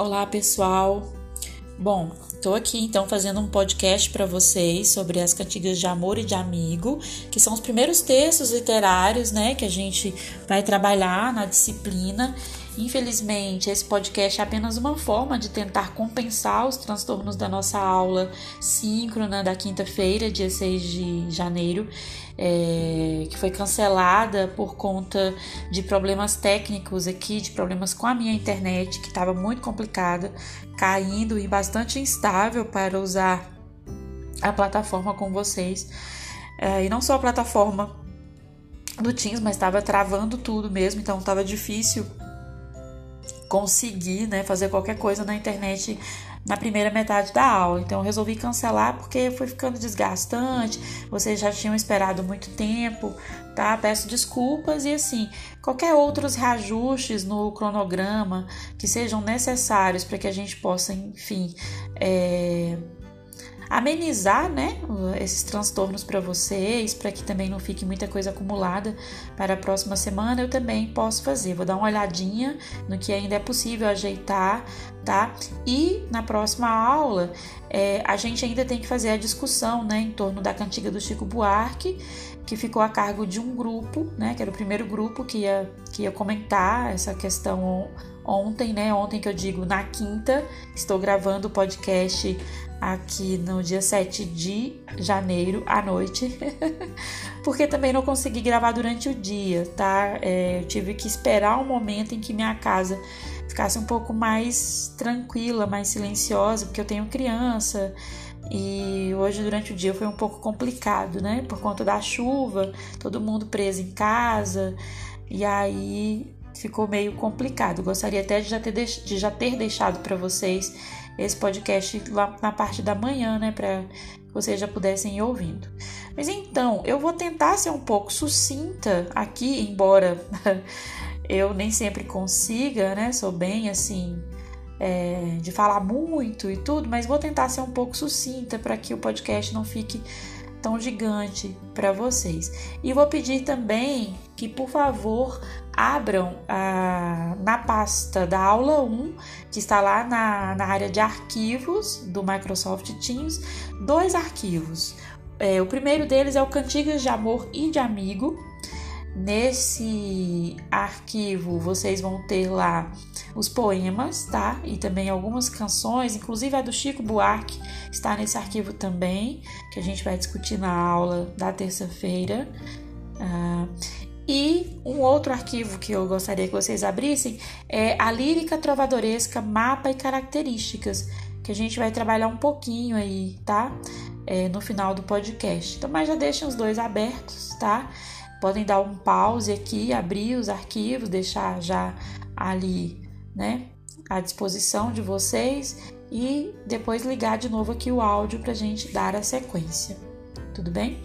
Olá, pessoal. Bom, estou aqui então fazendo um podcast para vocês sobre as cantigas de amor e de amigo, que são os primeiros textos literários, né, que a gente vai trabalhar na disciplina. Infelizmente, esse podcast é apenas uma forma de tentar compensar os transtornos da nossa aula síncrona da quinta-feira, dia 6 de janeiro é, que foi cancelada por conta de problemas técnicos aqui, de problemas com a minha internet, que estava muito complicada, caindo e bastante instável para usar a plataforma com vocês. É, e não só a plataforma do Teams, mas estava travando tudo mesmo, então estava difícil conseguir né, fazer qualquer coisa na internet na primeira metade da aula. Então eu resolvi cancelar porque foi ficando desgastante. Vocês já tinham esperado muito tempo, tá? Peço desculpas e assim, qualquer outros reajustes no cronograma que sejam necessários para que a gente possa, enfim, é amenizar, né, esses transtornos para vocês, para que também não fique muita coisa acumulada para a próxima semana, eu também posso fazer. Vou dar uma olhadinha no que ainda é possível ajeitar, tá? E na próxima aula, é, a gente ainda tem que fazer a discussão, né, em torno da cantiga do Chico Buarque, que ficou a cargo de um grupo, né, que era o primeiro grupo que ia, que ia comentar essa questão ontem, né? Ontem que eu digo na quinta, estou gravando o podcast aqui no dia 7 de janeiro à noite, porque também não consegui gravar durante o dia, tá? É, eu tive que esperar um momento em que minha casa ficasse um pouco mais tranquila, mais silenciosa, porque eu tenho criança e hoje durante o dia foi um pouco complicado, né? Por conta da chuva, todo mundo preso em casa e aí ficou meio complicado. Gostaria até de já ter, de já ter deixado para vocês esse podcast lá na parte da manhã, né, para vocês já pudessem ir ouvindo. Mas então, eu vou tentar ser um pouco sucinta aqui, embora eu nem sempre consiga, né, sou bem assim. É, de falar muito e tudo, mas vou tentar ser um pouco sucinta para que o podcast não fique tão gigante para vocês. E vou pedir também que, por favor, abram ah, na pasta da aula 1, que está lá na, na área de arquivos do Microsoft Teams, dois arquivos. É, o primeiro deles é o Cantigas de Amor e de Amigo. Nesse arquivo vocês vão ter lá os poemas, tá? E também algumas canções, inclusive a do Chico Buarque está nesse arquivo também, que a gente vai discutir na aula da terça-feira. Ah, e um outro arquivo que eu gostaria que vocês abrissem é a lírica trovadoresca, mapa e características, que a gente vai trabalhar um pouquinho aí, tá? É, no final do podcast. Então, mas já deixem os dois abertos, tá? Podem dar um pause aqui, abrir os arquivos, deixar já ali, né, à disposição de vocês e depois ligar de novo aqui o áudio para a gente dar a sequência. Tudo bem?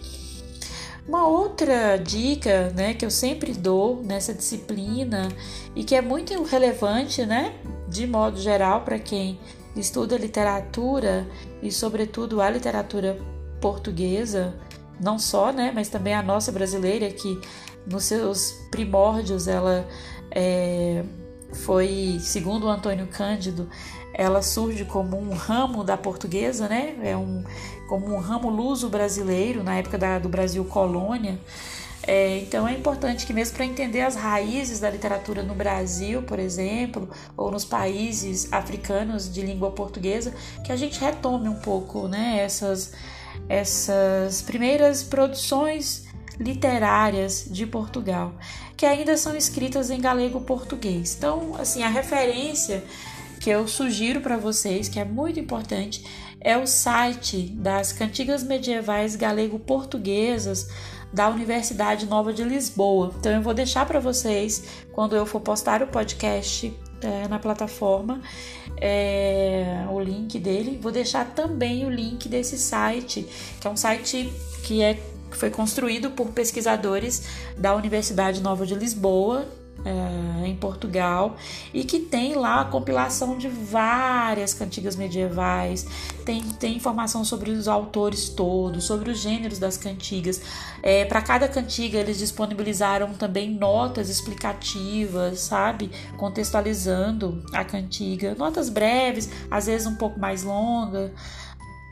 Uma outra dica, né, que eu sempre dou nessa disciplina e que é muito relevante, né, de modo geral para quem estuda literatura e sobretudo a literatura portuguesa, não só, né, mas também a nossa brasileira que nos seus primórdios ela é, foi, segundo Antônio Cândido, ela surge como um ramo da portuguesa, né? É um, como um ramo luso brasileiro na época da, do Brasil colônia. É, então é importante que mesmo para entender as raízes da literatura no Brasil, por exemplo, ou nos países africanos de língua portuguesa, que a gente retome um pouco, né? Essas essas primeiras produções literárias de Portugal, que ainda são escritas em galego português. Então, assim, a referência que eu sugiro para vocês, que é muito importante, é o site das cantigas medievais galego-portuguesas da Universidade Nova de Lisboa. Então eu vou deixar para vocês quando eu for postar o podcast é, na plataforma é, o link dele. Vou deixar também o link desse site, que é um site que é que foi construído por pesquisadores da Universidade Nova de Lisboa é, em Portugal e que tem lá a compilação de várias cantigas medievais, tem, tem informação sobre os autores todos, sobre os gêneros das cantigas. É, Para cada cantiga eles disponibilizaram também notas explicativas, sabe? Contextualizando a cantiga, notas breves, às vezes um pouco mais longas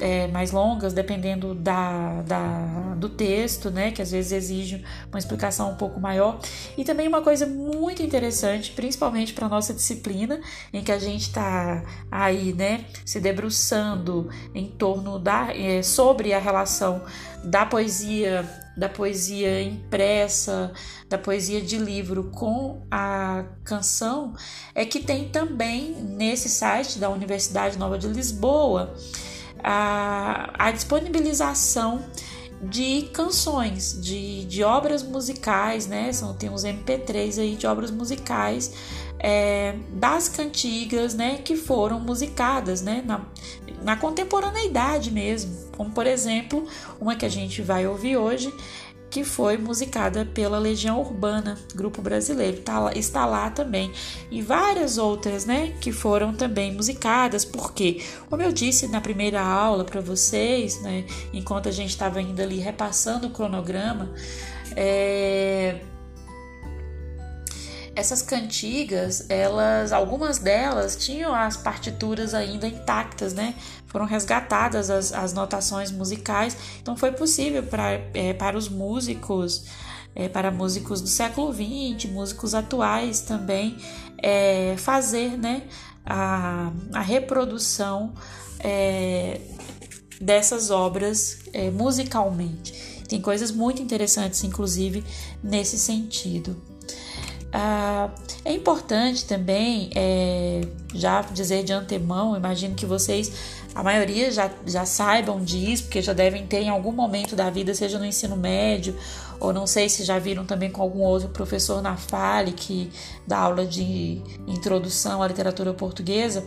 é, mais longas, dependendo da, da, do texto, né, que às vezes exige uma explicação um pouco maior. E também uma coisa muito interessante, principalmente para nossa disciplina, em que a gente está aí, né, se debruçando em torno da é, sobre a relação da poesia da poesia impressa, da poesia de livro com a canção, é que tem também nesse site da Universidade Nova de Lisboa a, a disponibilização de canções, de, de obras musicais, né? São, tem uns MP3 aí de obras musicais é, das cantigas, né? Que foram musicadas, né? Na, na contemporaneidade mesmo. Como, por exemplo, uma que a gente vai ouvir hoje que foi musicada pela Legião Urbana, grupo brasileiro, tá está lá também. E várias outras, né, que foram também musicadas, porque, como eu disse na primeira aula para vocês, né, enquanto a gente estava indo ali repassando o cronograma, é, essas cantigas, elas, algumas delas tinham as partituras ainda intactas, né? Foram resgatadas as, as notações musicais, então foi possível pra, é, para os músicos, é, para músicos do século XX, músicos atuais também, é, fazer, né? A, a reprodução é, dessas obras é, musicalmente. Tem coisas muito interessantes, inclusive, nesse sentido. Ah, é importante também é, já dizer de antemão, imagino que vocês, a maioria já, já saibam disso, porque já devem ter em algum momento da vida, seja no ensino médio, ou não sei se já viram também com algum outro professor na Fale, que dá aula de introdução à literatura portuguesa,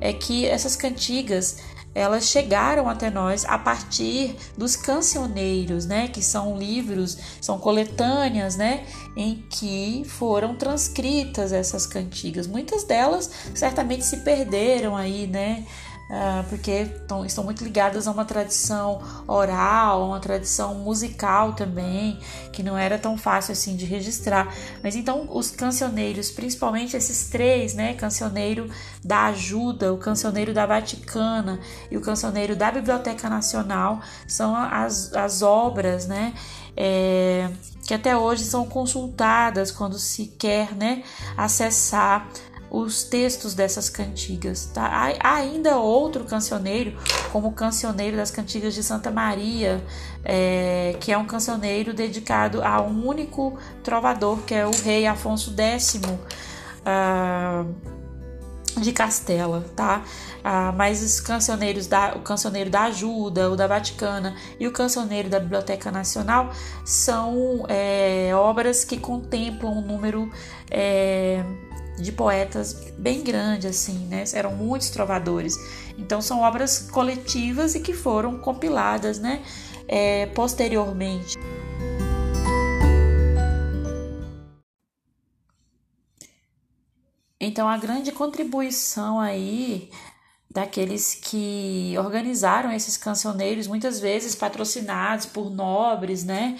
é que essas cantigas elas chegaram até nós a partir dos cancioneiros, né, que são livros, são coletâneas, né, em que foram transcritas essas cantigas. Muitas delas certamente se perderam aí, né, porque tão, estão muito ligadas a uma tradição oral, a uma tradição musical também, que não era tão fácil assim de registrar. Mas então os cancioneiros, principalmente esses três, né, cancioneiro da Ajuda, o cancioneiro da Vaticana e o cancioneiro da Biblioteca Nacional, são as, as obras, né, é, que até hoje são consultadas quando se quer, né, acessar os textos dessas cantigas. Tá? Há ainda outro cancioneiro, como o Cancioneiro das Cantigas de Santa Maria, é, que é um cancioneiro dedicado a um único trovador, que é o rei Afonso X. Ah, de Castela, tá? Ah, mas os cancioneiros da, o cancioneiro da Ajuda, o da Vaticana e o cancioneiro da Biblioteca Nacional são é, obras que contemplam um número é, de poetas bem grande, assim, né? Eram muitos trovadores. Então são obras coletivas e que foram compiladas, né? É, posteriormente. Então a grande contribuição aí daqueles que organizaram esses cancioneiros, muitas vezes patrocinados por nobres, né?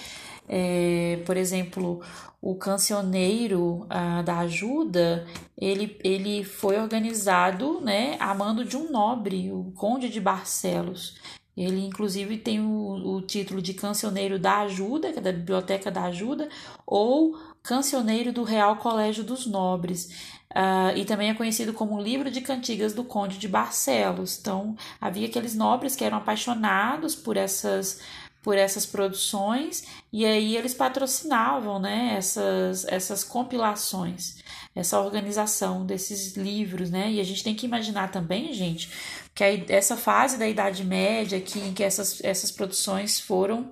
É, por exemplo, o cancioneiro ah, da ajuda, ele, ele foi organizado né, a mando de um nobre, o conde de Barcelos. Ele, inclusive, tem o, o título de cancioneiro da ajuda, que é da Biblioteca da Ajuda, ou cancioneiro do Real Colégio dos Nobres. Uh, e também é conhecido como Livro de Cantigas do Conde de Barcelos. Então, havia aqueles nobres que eram apaixonados por essas por essas produções e aí eles patrocinavam né, essas, essas compilações, essa organização desses livros, né? E a gente tem que imaginar também, gente, que essa fase da Idade Média aqui, em que essas, essas produções foram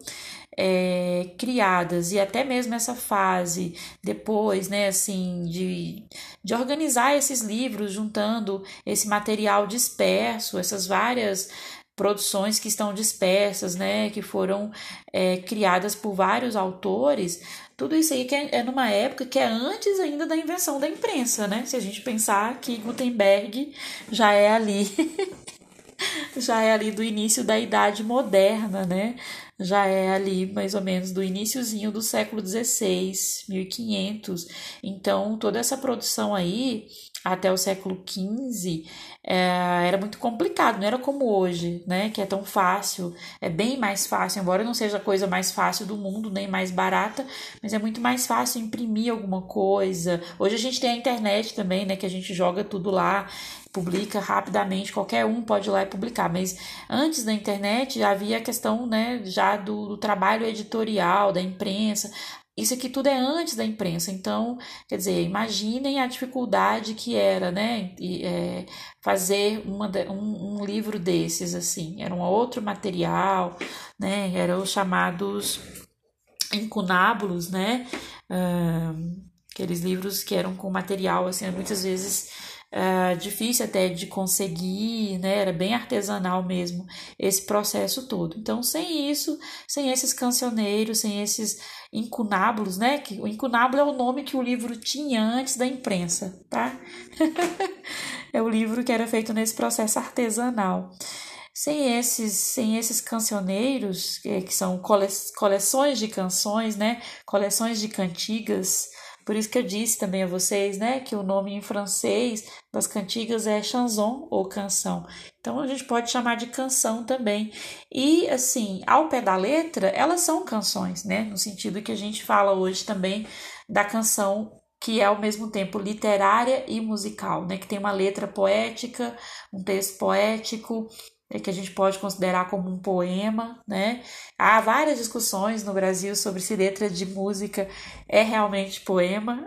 é, criadas e até mesmo essa fase depois, né, assim, de, de organizar esses livros, juntando esse material disperso, essas várias produções que estão dispersas, né, que foram é, criadas por vários autores, Tudo isso aí que é, é numa época que é antes ainda da invenção da imprensa, né? Se a gente pensar que Gutenberg já é ali, já é ali do início da Idade Moderna, né? Já é ali mais ou menos do iníciozinho do século XVI, 1500. Então, toda essa produção aí até o século XV é, era muito complicado, não era como hoje, né? Que é tão fácil, é bem mais fácil, embora não seja a coisa mais fácil do mundo, nem mais barata, mas é muito mais fácil imprimir alguma coisa. Hoje a gente tem a internet também, né? Que a gente joga tudo lá, publica rapidamente, qualquer um pode ir lá e publicar. Mas antes da internet havia a questão, né? Já do, do trabalho editorial, da imprensa. Isso aqui tudo é antes da imprensa, então, quer dizer, imaginem a dificuldade que era, né, e, é, fazer uma, um, um, livro desses, assim, era um outro material, né, eram os chamados incunábulos, né, uh, aqueles livros que eram com material, assim, muitas vezes uh, difícil até de conseguir, né? Era bem artesanal mesmo esse processo todo. Então, sem isso, sem esses cancioneiros, sem esses incunábulos, né? Que o incunábulo é o nome que o livro tinha antes da imprensa, tá? é o livro que era feito nesse processo artesanal. Sem esses, sem esses cancioneiros, que, que são cole, coleções de canções, né? Coleções de cantigas, por isso que eu disse também a vocês, né, que o nome em francês das cantigas é chanson ou canção. Então a gente pode chamar de canção também. E assim, ao pé da letra, elas são canções, né, no sentido que a gente fala hoje também da canção que é ao mesmo tempo literária e musical, né, que tem uma letra poética, um texto poético, é que a gente pode considerar como um poema, né? Há várias discussões no Brasil sobre se letra de música é realmente poema,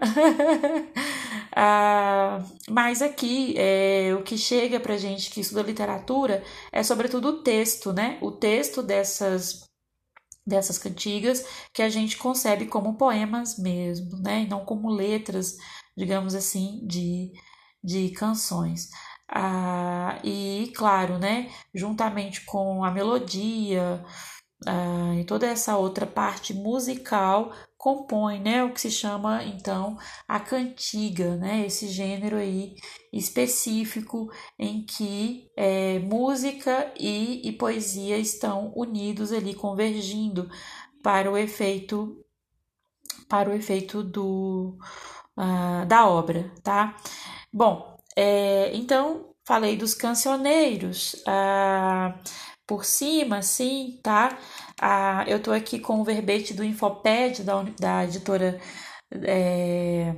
ah, mas aqui é, o que chega para gente que estuda literatura é sobretudo o texto, né? O texto dessas dessas cantigas que a gente concebe como poemas mesmo, né? E não como letras, digamos assim, de, de canções. Ah, e, claro, né, juntamente com a melodia ah, e toda essa outra parte musical, compõe né, o que se chama, então, a cantiga, né, esse gênero aí específico em que é, música e, e poesia estão unidos ali, convergindo para o efeito para o efeito do, uh, da obra, tá? Bom, é, então, falei dos cancioneiros ah, por cima, sim, tá? Ah, eu tô aqui com o verbete do Infoped, da, da editora é,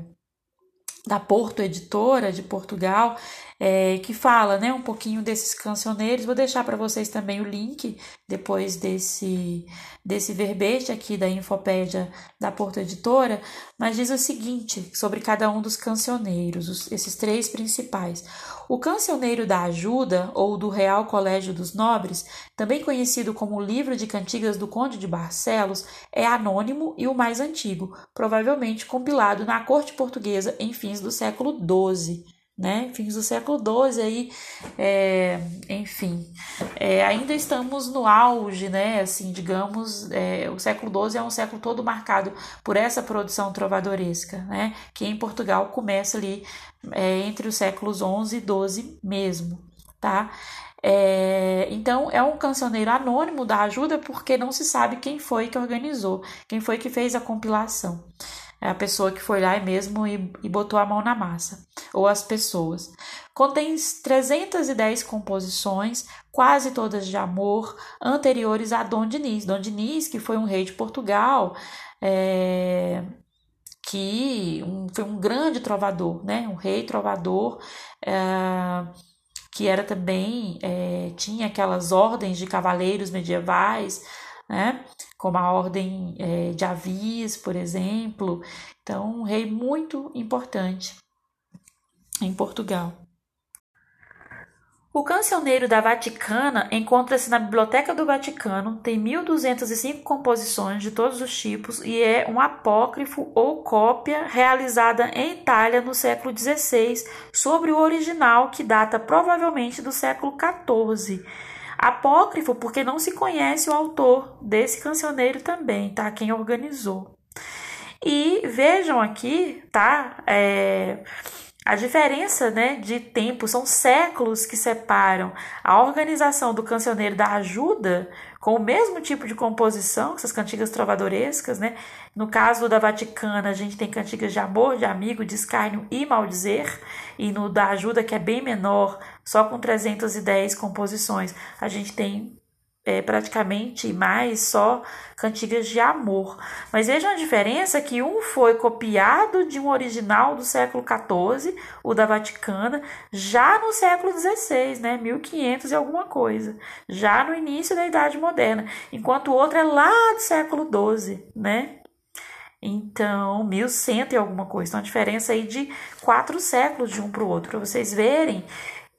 da Porto Editora de Portugal, é, que fala né, um pouquinho desses cancioneiros. Vou deixar para vocês também o link depois desse, desse verbete aqui da Infopédia da Porto Editora, mas diz o seguinte sobre cada um dos cancioneiros, os, esses três principais. O cancioneiro da ajuda, ou do Real Colégio dos Nobres, também conhecido como Livro de Cantigas do Conde de Barcelos, é anônimo e o mais antigo, provavelmente compilado na corte portuguesa em fins do século XII né? Fins do século XII aí, é, enfim, é, ainda estamos no auge, né? Assim, digamos, é, o século XII é um século todo marcado por essa produção trovadoresca, né? Que em Portugal começa ali é, entre os séculos XI e XII mesmo, tá? É, então, é um cancioneiro anônimo da ajuda porque não se sabe quem foi que organizou, quem foi que fez a compilação. É a pessoa que foi lá mesmo e, e botou a mão na massa, ou as pessoas. Contém 310 composições, quase todas de amor, anteriores a Dom Diniz. Dom Diniz, que foi um rei de Portugal, é, que um, foi um grande trovador, né? um rei trovador. É, que era também, é, tinha aquelas ordens de cavaleiros medievais, né? Como a ordem é, de Avis, por exemplo. Então, um rei muito importante em Portugal. O cancioneiro da Vaticana encontra-se na Biblioteca do Vaticano, tem 1.205 composições de todos os tipos e é um apócrifo ou cópia realizada em Itália no século XVI sobre o original que data provavelmente do século XIV. Apócrifo porque não se conhece o autor desse cancioneiro também, tá? Quem organizou. E vejam aqui, tá? É, a diferença né, de tempo são séculos que separam a organização do cancioneiro da ajuda com o mesmo tipo de composição, essas cantigas trovadorescas, né? No caso da Vaticana, a gente tem cantigas de amor, de amigo, de escárnio e maldizer, e no da ajuda, que é bem menor, só com 310 composições, a gente tem é, praticamente mais só cantigas de amor. Mas vejam a diferença que um foi copiado de um original do século XIV, o da Vaticana, já no século XVI, né, 1500 e alguma coisa, já no início da Idade Moderna, enquanto o outro é lá do século XII, né? Então, 1100 e alguma coisa. Então, a diferença aí de quatro séculos de um para o outro, para vocês verem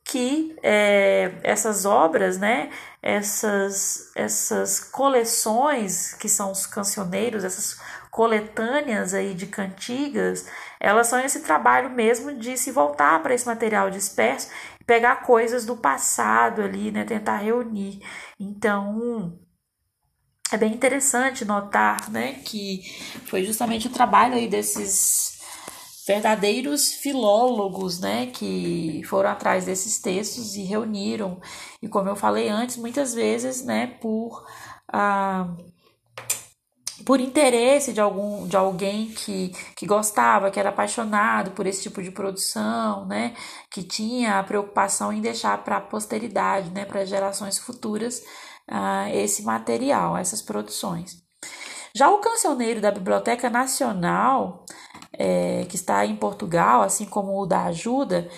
que é, essas obras, né, essas, essas coleções que são os cancioneiros, essas coletâneas aí de cantigas, elas são esse trabalho mesmo de se voltar para esse material disperso pegar coisas do passado ali, né, tentar reunir. Então, é bem interessante notar, né, que foi justamente o trabalho aí desses verdadeiros filólogos, né, que foram atrás desses textos e reuniram. E como eu falei antes, muitas vezes, né, por ah, por interesse de algum de alguém que, que gostava, que era apaixonado por esse tipo de produção, né, que tinha a preocupação em deixar para a posteridade, né, para gerações futuras, ah, esse material, essas produções. Já o cancioneiro da Biblioteca Nacional é, que está em Portugal, assim como o da Ajuda,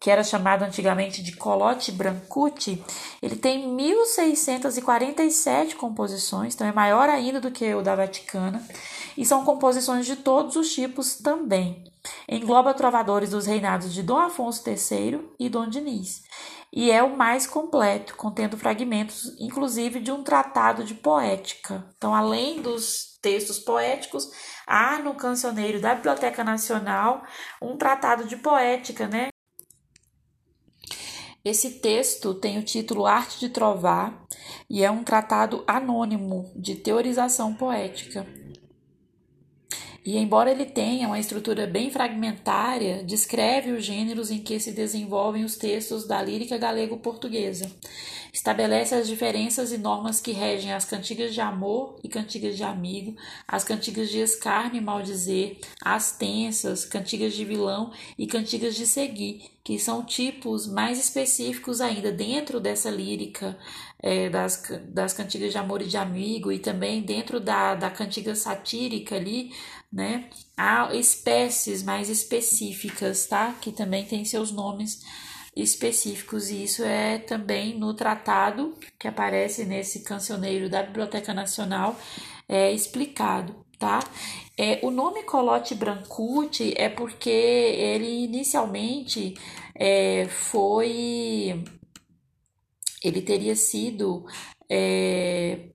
que era chamado antigamente de Colote Brancuti, ele tem 1647 composições, então é maior ainda do que o da Vaticana, e são composições de todos os tipos também. Engloba trovadores dos reinados de Dom Afonso III e Dom Diniz, e é o mais completo, contendo fragmentos, inclusive, de um tratado de poética. Então, além dos textos poéticos, há no cancioneiro da Biblioteca Nacional um tratado de poética, né? Esse texto tem o título Arte de Trovar e é um tratado anônimo de teorização poética. E embora ele tenha uma estrutura bem fragmentária, descreve os gêneros em que se desenvolvem os textos da lírica galego-portuguesa. Estabelece as diferenças e normas que regem as cantigas de amor e cantigas de amigo, as cantigas de escárnio e maldizer, as tensas, cantigas de vilão e cantigas de seguir, que são tipos mais específicos ainda dentro dessa lírica é, das, das cantigas de amor e de amigo e também dentro da, da cantiga satírica ali, né? Há espécies mais específicas, tá? Que também tem seus nomes específicos e isso é também no tratado que aparece nesse cancioneiro da Biblioteca Nacional é explicado, tá? É, o nome Colote Brancuti é porque ele inicialmente é, foi ele teria sido é,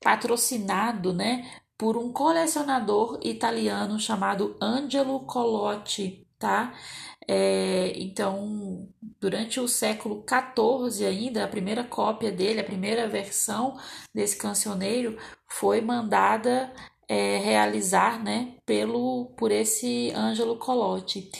patrocinado, né, por um colecionador italiano chamado Angelo Colotti, tá? É, então, durante o século XIV ainda, a primeira cópia dele, a primeira versão desse cancioneiro foi mandada é, realizar, né, pelo por esse Angelo Colotti.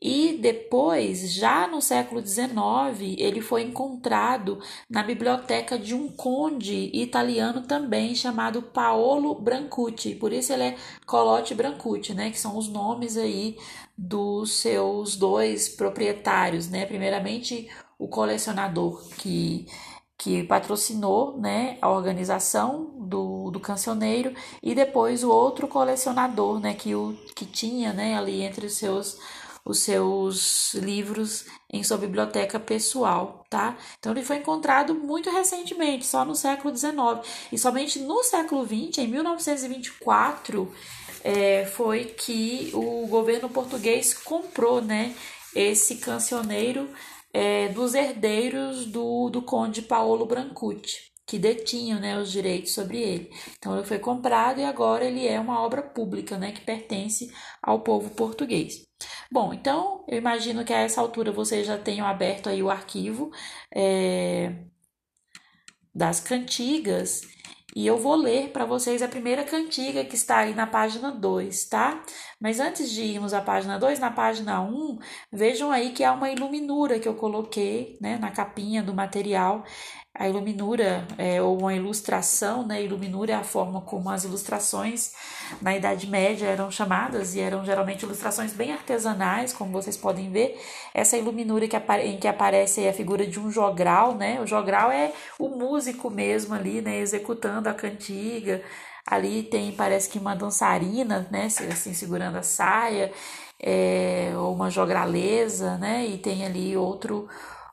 E depois, já no século XIX, ele foi encontrado na biblioteca de um conde italiano também chamado Paolo Brancucci. Por isso ele é Colote Brancucci, né? Que são os nomes aí dos seus dois proprietários, né? Primeiramente o colecionador que que patrocinou né, a organização do, do cancioneiro e depois o outro colecionador né, que, o, que tinha né, ali entre os seus os seus livros em sua biblioteca pessoal, tá? Então ele foi encontrado muito recentemente, só no século XIX. E somente no século XX, em 1924, é, foi que o governo português comprou, né, esse cancioneiro é, dos herdeiros do, do conde Paulo Brancucci que detinham né, os direitos sobre ele. Então ele foi comprado e agora ele é uma obra pública né, que pertence ao povo português. Bom, então eu imagino que a essa altura vocês já tenham aberto aí o arquivo é, das cantigas E eu vou ler para vocês a primeira cantiga que está aí na página 2, tá? Mas antes de irmos à página 2, na página 1, um, vejam aí que há uma iluminura que eu coloquei né, na capinha do material. A iluminura, é, ou uma ilustração, né? Iluminura é a forma como as ilustrações na Idade Média eram chamadas, e eram geralmente ilustrações bem artesanais, como vocês podem ver. Essa iluminura que em que aparece a figura de um jogral, né? O jogral é o músico mesmo ali, né? Executando a cantiga. Ali tem, parece que uma dançarina, né? Assim, segurando a saia, é, ou uma jograleza, né? E tem ali outro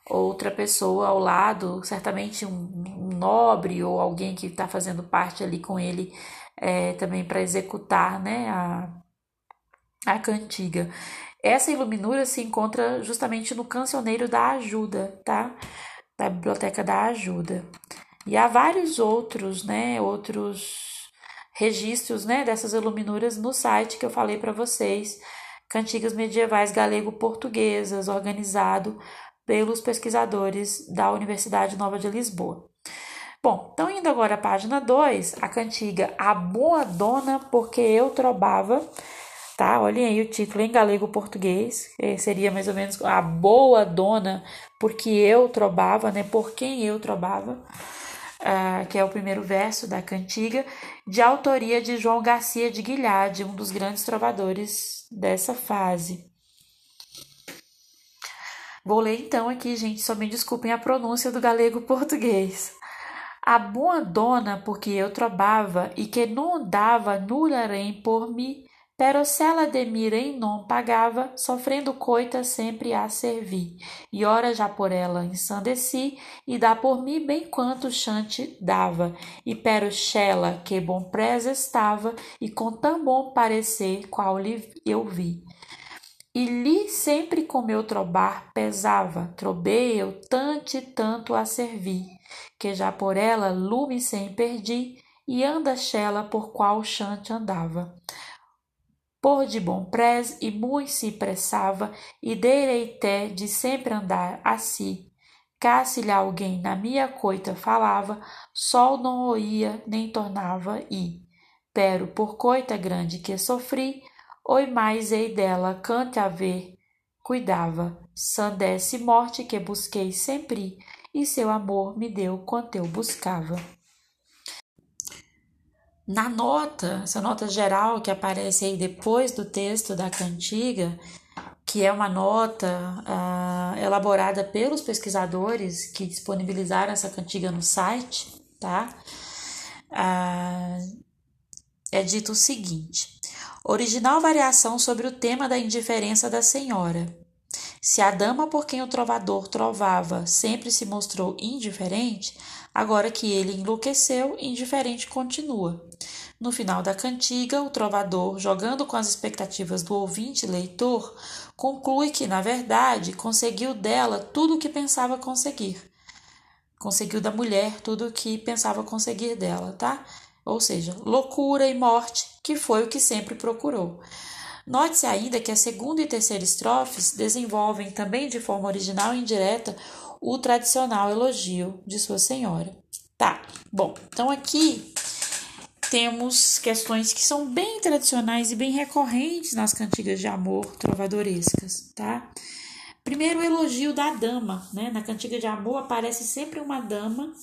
outra pessoa ao lado, certamente um, um nobre ou alguém que está fazendo parte ali com ele é, também para executar né, a, a cantiga. Essa iluminura se encontra justamente no cancioneiro da ajuda, tá? Da biblioteca da ajuda. E há vários outros, né, outros registros, né, dessas iluminuras no site que eu falei para vocês, Cantigas Medievais Galego-Portuguesas, organizado pelos pesquisadores da Universidade Nova de Lisboa. Bom, então indo agora à página 2, a cantiga A Boa Dona Porque Eu Trobava, tá? Olhem aí o título em galego-português, seria mais ou menos A Boa Dona Porque Eu Trobava, né? Por quem eu trobava, uh, que é o primeiro verso da cantiga, de autoria de João Garcia de Guilhade, um dos grandes trovadores dessa fase. Vou ler então aqui, gente, só me desculpem a pronúncia do galego português. A boa dona, porque eu trobava e que não dava nularem por mim, pero se ela de mirem não pagava, sofrendo coita sempre a servir. E ora já por ela ensandeci, e dá por mim bem quanto chante dava. E pero xela que bom presa estava, e com tão bom parecer qual lhe eu vi. E li sempre com meu trobar pesava, trobei eu tanto e tanto a servir, que já por ela lume sem perdi, e anda xela por qual chante andava. Por de bom prez e muito se pressava, e dereité de sempre andar assim. Cá se lhe alguém na minha coita falava, sol não oía nem tornava e. Pero por coita grande que sofri, Oi mais ei dela, cante a ver, cuidava, sandece morte que busquei sempre, e seu amor me deu quanto eu buscava. Na nota, essa nota geral que aparece aí depois do texto da cantiga, que é uma nota uh, elaborada pelos pesquisadores que disponibilizaram essa cantiga no site, tá? Uh, é dito o seguinte: Original variação sobre o tema da indiferença da senhora. Se a dama por quem o trovador trovava sempre se mostrou indiferente, agora que ele enlouqueceu, indiferente continua. No final da cantiga, o trovador, jogando com as expectativas do ouvinte leitor, conclui que, na verdade, conseguiu dela tudo o que pensava conseguir. Conseguiu da mulher tudo o que pensava conseguir dela, tá? Ou seja, loucura e morte, que foi o que sempre procurou. Note-se ainda que a segunda e terceira estrofes desenvolvem também de forma original e indireta o tradicional elogio de Sua Senhora. Tá, bom, então aqui temos questões que são bem tradicionais e bem recorrentes nas cantigas de amor trovadorescas, tá? Primeiro, o elogio da dama, né? Na cantiga de amor aparece sempre uma dama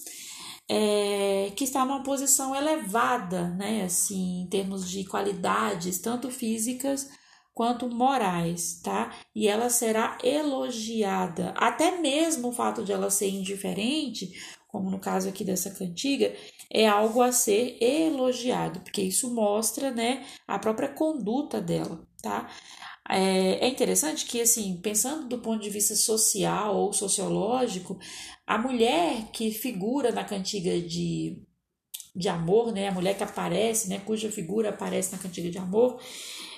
é, que está numa posição elevada, né, assim, em termos de qualidades, tanto físicas quanto morais, tá? E ela será elogiada. Até mesmo o fato de ela ser indiferente, como no caso aqui dessa cantiga, é algo a ser elogiado, porque isso mostra, né, a própria conduta dela, tá? É, é interessante que, assim, pensando do ponto de vista social ou sociológico, a mulher que figura na cantiga de, de amor, né, a mulher que aparece, né, cuja figura aparece na cantiga de amor,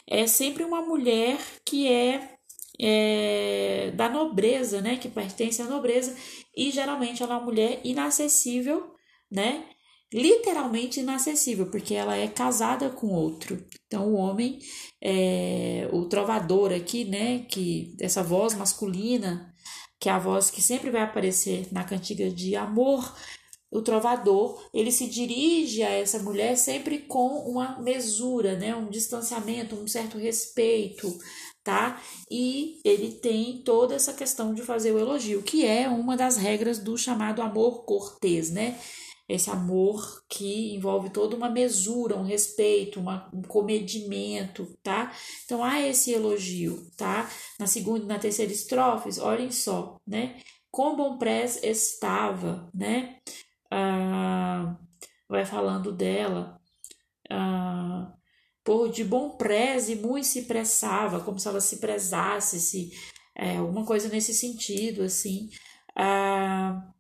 é sempre uma mulher que é, é da nobreza, né, que pertence à nobreza, e geralmente ela é uma mulher inacessível, né, literalmente inacessível, porque ela é casada com outro. Então, o homem, é, o trovador aqui, né, que essa voz masculina, que é a voz que sempre vai aparecer na cantiga de amor, o trovador, ele se dirige a essa mulher sempre com uma mesura, né, um distanciamento, um certo respeito, tá? E ele tem toda essa questão de fazer o elogio, que é uma das regras do chamado amor cortês, né? Esse amor que envolve toda uma mesura, um respeito, uma, um comedimento, tá? Então há esse elogio, tá? Na segunda e na terceira estrofes, olhem só, né? Com bom prez estava, né? Ah, vai falando dela. Ah, por de bom preze muito se pressava, como se ela se prezasse, se é, alguma coisa nesse sentido, assim. Ah,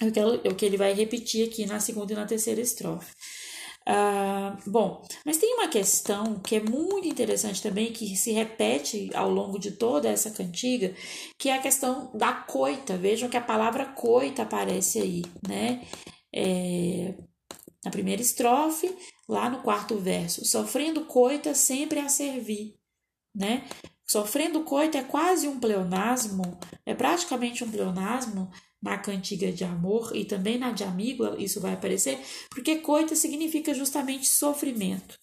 é o, que ele vai repetir aqui na segunda e na terceira estrofe. Ah, bom, mas tem uma questão que é muito interessante também, que se repete ao longo de toda essa cantiga, que é a questão da coita. Vejam que a palavra coita aparece aí, né? É, na primeira estrofe, lá no quarto verso, sofrendo coita sempre a servir, né? Sofrendo coita é quase um pleonasmo, é praticamente um pleonasmo na cantiga de amor e também na de amigo, isso vai aparecer, porque coita significa justamente sofrimento,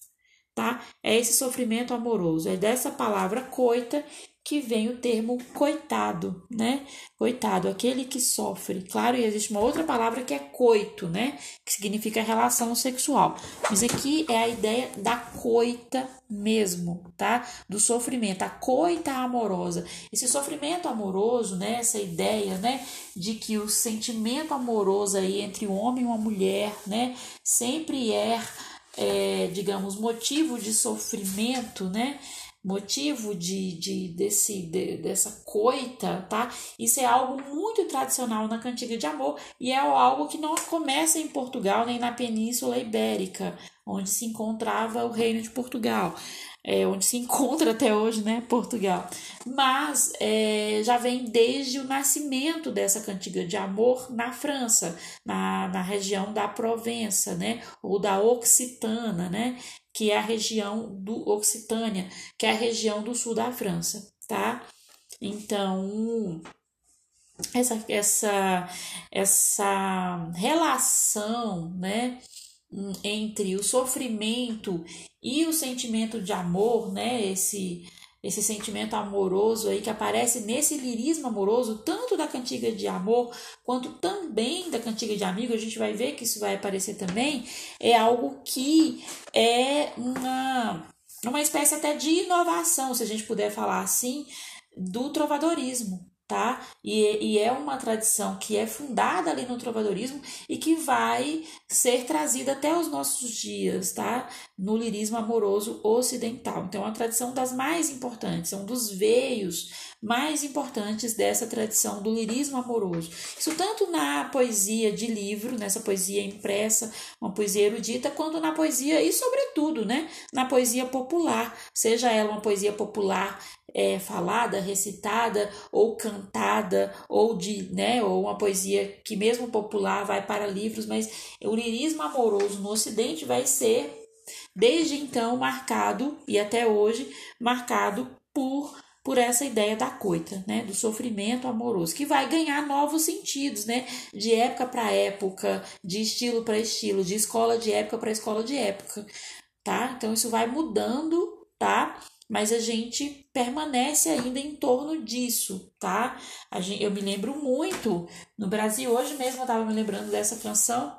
tá? É esse sofrimento amoroso, é dessa palavra coita que vem o termo coitado, né? Coitado, aquele que sofre. Claro, e existe uma outra palavra que é coito, né? Que significa relação sexual. Mas aqui é a ideia da coita mesmo, tá? Do sofrimento, a coita amorosa. Esse sofrimento amoroso, né? Essa ideia, né? De que o sentimento amoroso aí entre um homem e uma mulher, né? Sempre é, é digamos, motivo de sofrimento, né? Motivo de, de, desse, de, dessa coita, tá? Isso é algo muito tradicional na cantiga de amor e é algo que não começa em Portugal nem na Península Ibérica, onde se encontrava o Reino de Portugal. É, onde se encontra até hoje, né, Portugal. Mas é, já vem desde o nascimento dessa cantiga de amor na França, na, na região da Provença, né, ou da Occitana, né, que é a região do Occitânia, que é a região do sul da França, tá? Então, essa essa essa relação, né, entre o sofrimento e o sentimento de amor, né, esse esse sentimento amoroso aí que aparece nesse lirismo amoroso, tanto da cantiga de amor quanto também da cantiga de amigo, a gente vai ver que isso vai aparecer também, é algo que é uma, uma espécie até de inovação, se a gente puder falar assim, do trovadorismo, tá? E, e é uma tradição que é fundada ali no trovadorismo e que vai ser trazida até os nossos dias, tá? No lirismo amoroso ocidental. Então, é uma tradição das mais importantes, é um dos veios mais importantes dessa tradição do lirismo amoroso. Isso tanto na poesia de livro, nessa poesia impressa, uma poesia erudita, quanto na poesia e, sobretudo, né, na poesia popular, seja ela uma poesia popular é, falada, recitada ou cantada, ou de, né, ou uma poesia que mesmo popular vai para livros, mas o lirismo amoroso no Ocidente vai ser desde então marcado e até hoje marcado por por essa ideia da coita, né, do sofrimento amoroso, que vai ganhar novos sentidos, né, de época para época, de estilo para estilo, de escola de época para escola de época, tá? Então isso vai mudando, tá? mas a gente permanece ainda em torno disso, tá? Eu me lembro muito, no Brasil, hoje mesmo eu estava me lembrando dessa canção,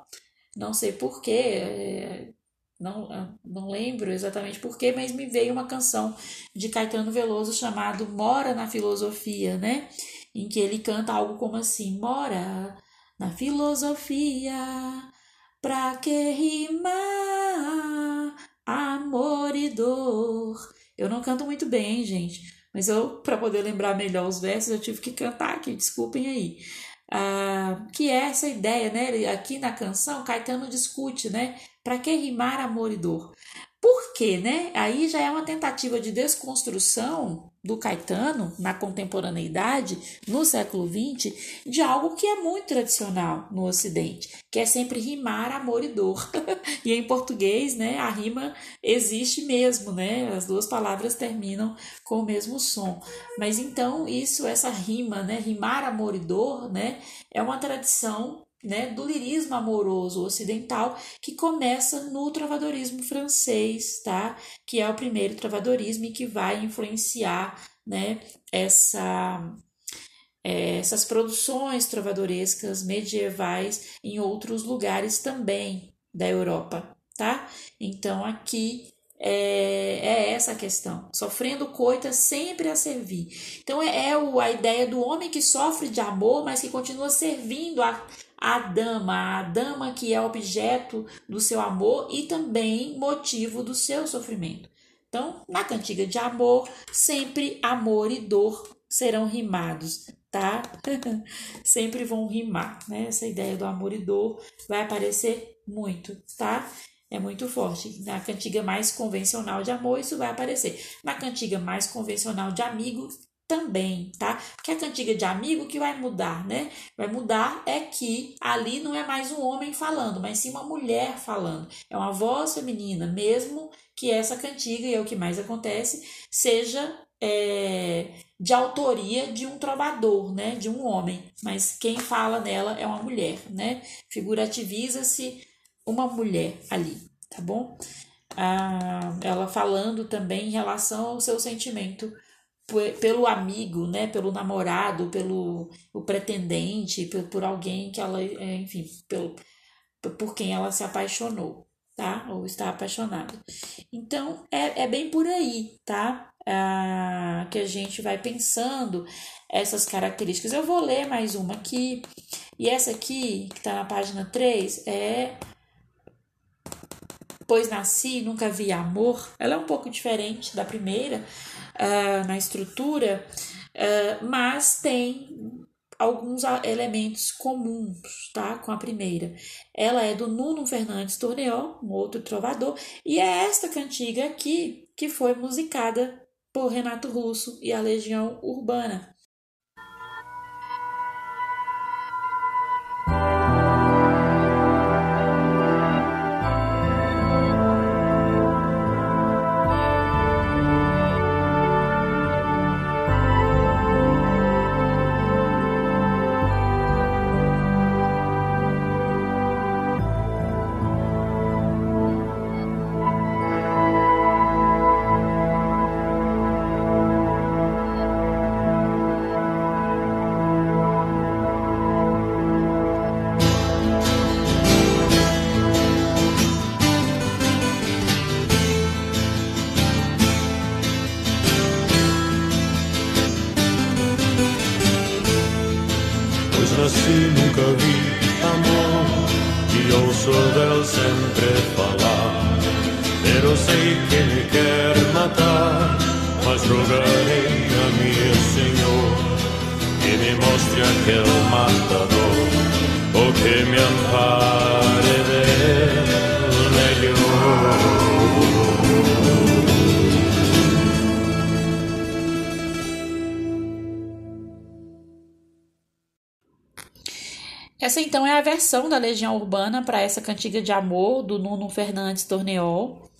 não sei porquê, é, não, não lembro exatamente porquê, mas me veio uma canção de Caetano Veloso chamado Mora na Filosofia, né? Em que ele canta algo como assim: Mora na filosofia, pra que rimar amor e dor? Eu não canto muito bem, gente, mas eu, para poder lembrar melhor os versos, eu tive que cantar aqui, desculpem aí. Ah, que é essa ideia, né? Aqui na canção, Caetano discute, né? Para que rimar amor e dor? Quê, né? Aí já é uma tentativa de desconstrução do Caetano na contemporaneidade, no século XX, de algo que é muito tradicional no Ocidente, que é sempre rimar amor e dor. e em português, né, a rima existe mesmo, né? As duas palavras terminam com o mesmo som. Mas então isso, essa rima, né, rimar amor e dor, né, é uma tradição né, do lirismo amoroso ocidental que começa no trovadorismo francês, tá? Que é o primeiro trovadorismo e que vai influenciar, né, essa é, essas produções trovadorescas medievais em outros lugares também da Europa, tá? Então aqui é, é, essa a questão. Sofrendo coita sempre a servir. Então é, é a ideia do homem que sofre de amor, mas que continua servindo a, a dama, a dama que é objeto do seu amor e também motivo do seu sofrimento. Então, na cantiga de amor, sempre amor e dor serão rimados, tá? sempre vão rimar, né? Essa ideia do amor e dor vai aparecer muito, tá? é muito forte. Na cantiga mais convencional de amor, isso vai aparecer. Na cantiga mais convencional de amigo, também, tá? Porque a cantiga de amigo que vai mudar, né? Vai mudar é que ali não é mais um homem falando, mas sim uma mulher falando. É uma voz feminina, mesmo que essa cantiga, e é o que mais acontece, seja é, de autoria de um trovador, né? De um homem. Mas quem fala nela é uma mulher, né? Figurativiza-se uma mulher ali, tá bom? Ah, ela falando também em relação ao seu sentimento pelo amigo, né, pelo namorado, pelo o pretendente, por, por alguém que ela, é, enfim, pelo, por quem ela se apaixonou, tá? Ou está apaixonada. Então, é, é bem por aí, tá? Ah, que a gente vai pensando essas características. Eu vou ler mais uma aqui, e essa aqui, que está na página 3, é Pois nasci, nunca vi amor. Ela é um pouco diferente da primeira uh, na estrutura, uh, mas tem alguns elementos comuns, tá? Com a primeira. Ela é do Nuno Fernandes Torneó, um outro trovador, e é esta cantiga aqui que foi musicada por Renato Russo e a Legião Urbana. Então é a versão da Legião Urbana para essa cantiga de amor do Nuno Fernandes Torneol,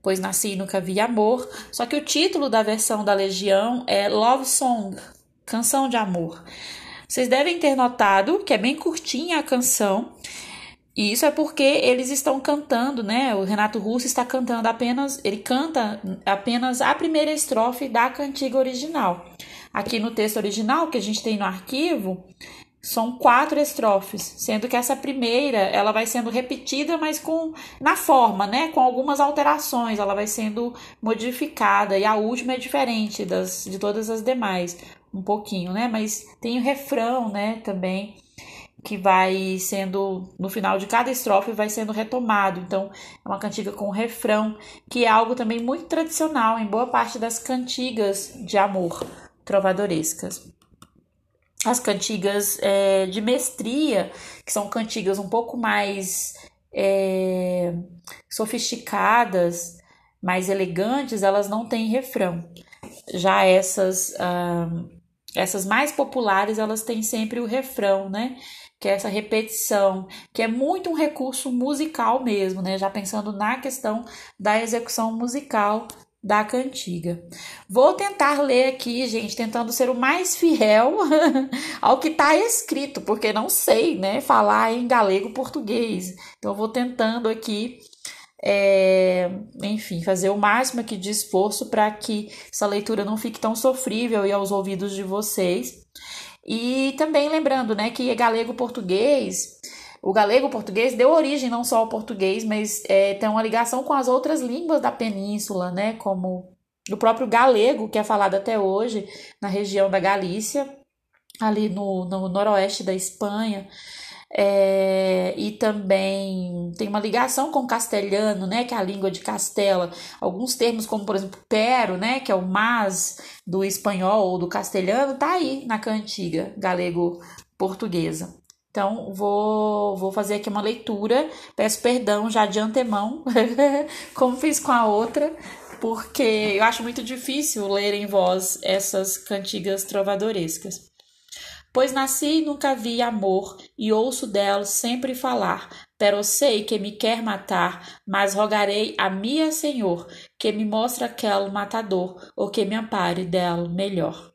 pois nasci e nunca vi amor. Só que o título da versão da Legião é Love Song, canção de amor. Vocês devem ter notado que é bem curtinha a canção. E isso é porque eles estão cantando, né? O Renato Russo está cantando apenas, ele canta apenas a primeira estrofe da cantiga original. Aqui no texto original que a gente tem no arquivo, são quatro estrofes, sendo que essa primeira ela vai sendo repetida, mas com na forma, né, com algumas alterações, ela vai sendo modificada e a última é diferente das de todas as demais, um pouquinho, né? Mas tem o refrão, né, também que vai sendo no final de cada estrofe vai sendo retomado. Então, é uma cantiga com refrão, que é algo também muito tradicional em boa parte das cantigas de amor trovadorescas as cantigas é, de mestria, que são cantigas um pouco mais é, sofisticadas, mais elegantes, elas não têm refrão. Já essas, essas mais populares, elas têm sempre o refrão, né? Que é essa repetição, que é muito um recurso musical mesmo, né? Já pensando na questão da execução musical da cantiga. Vou tentar ler aqui, gente, tentando ser o mais fiel ao que está escrito, porque não sei, né, falar em galego português. Então vou tentando aqui, é, enfim, fazer o máximo aqui de esforço para que essa leitura não fique tão sofrível e aos ouvidos de vocês. E também lembrando, né, que galego português o galego português deu origem não só ao português, mas é, tem uma ligação com as outras línguas da península, né? Como o próprio galego, que é falado até hoje na região da Galícia, ali no, no noroeste da Espanha. É, e também tem uma ligação com o castelhano, né, que é a língua de Castela. Alguns termos, como por exemplo pero, né, que é o mas do espanhol ou do castelhano, tá aí na cantiga galego portuguesa. Então, vou, vou fazer aqui uma leitura. Peço perdão já de antemão, como fiz com a outra, porque eu acho muito difícil ler em voz essas cantigas trovadorescas. Pois nasci e nunca vi amor, e ouço dela sempre falar, pero sei que me quer matar, mas rogarei a minha Senhor, que me mostre aquele matador, ou que me ampare dela melhor.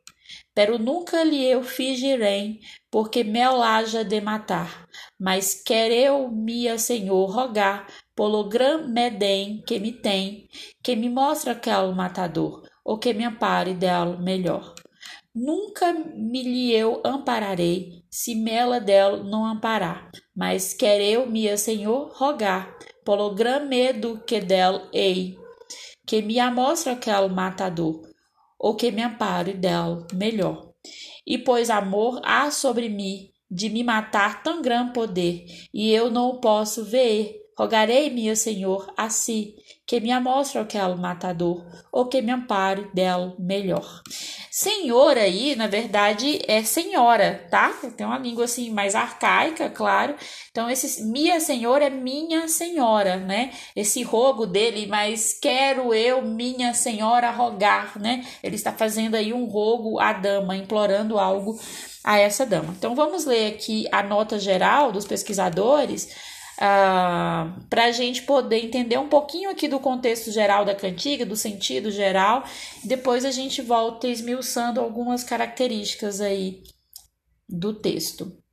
Pero nunca lhe eu fingirei, porque me haja de matar. Mas quer eu, minha Senhor, rogar, pelo gran medem que me tem, que me mostre aquele matador, ou que me ampare dela melhor. Nunca me lhe eu ampararei, se mela dela não amparar. Mas quer eu, minha Senhor, rogar, pelo gran medo que dela ei, que me amostre aquele matador, ou que me ampare dela melhor. E pois amor há sobre mim de me matar tão grande poder, e eu não o posso ver. Rogarei, minha Senhor, a si, que me amostre aquele matador, ou que me ampare dela melhor. Senhor aí, na verdade, é senhora, tá? Tem uma língua assim mais arcaica, claro. Então, esse minha senhora é minha senhora, né? Esse rogo dele, mas quero eu, minha senhora, rogar, né? Ele está fazendo aí um rogo à dama, implorando algo a essa dama. Então, vamos ler aqui a nota geral dos pesquisadores ah, para a gente poder entender um pouquinho aqui do contexto geral da cantiga, do sentido geral, depois a gente volta esmiuçando algumas características aí do texto.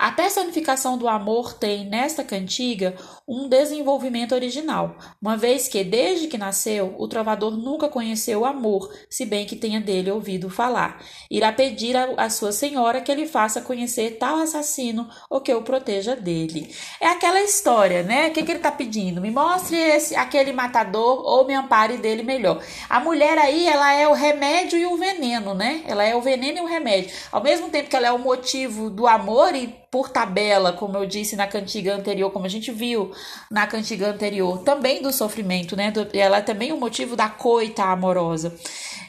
A personificação do amor tem, nesta cantiga, um desenvolvimento original, uma vez que, desde que nasceu, o trovador nunca conheceu o amor, se bem que tenha dele ouvido falar. Irá pedir à sua senhora que ele faça conhecer tal assassino ou que o proteja dele. É aquela história, né? O que, que ele está pedindo? Me mostre esse, aquele matador ou me ampare dele melhor. A mulher aí, ela é o remédio e o veneno, né? Ela é o veneno e o remédio. Ao mesmo tempo que ela é o motivo do amor e por tabela, como eu disse na cantiga anterior, como a gente viu na cantiga anterior, também do sofrimento, né? Ela é também o motivo da coita amorosa.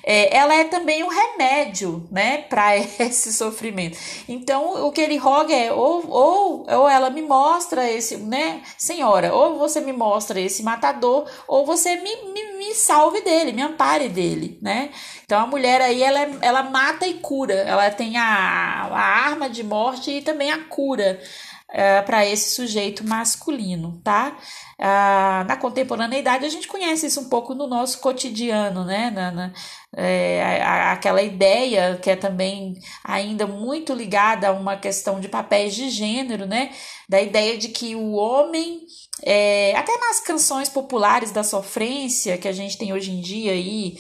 É, ela é também um remédio, né, para esse sofrimento. Então, o que ele roga é ou, ou, ou ela me mostra esse, né, senhora, ou você me mostra esse matador, ou você me, me, me salve dele, me ampare dele, né? Então, a mulher aí, ela, ela mata e cura, ela tem a, a arma de morte e também a cura. Uh, para esse sujeito masculino, tá? Uh, na contemporaneidade, a gente conhece isso um pouco no nosso cotidiano, né? Na, na é, a, aquela ideia que é também ainda muito ligada a uma questão de papéis de gênero, né? Da ideia de que o homem, é, até nas canções populares da sofrência que a gente tem hoje em dia aí,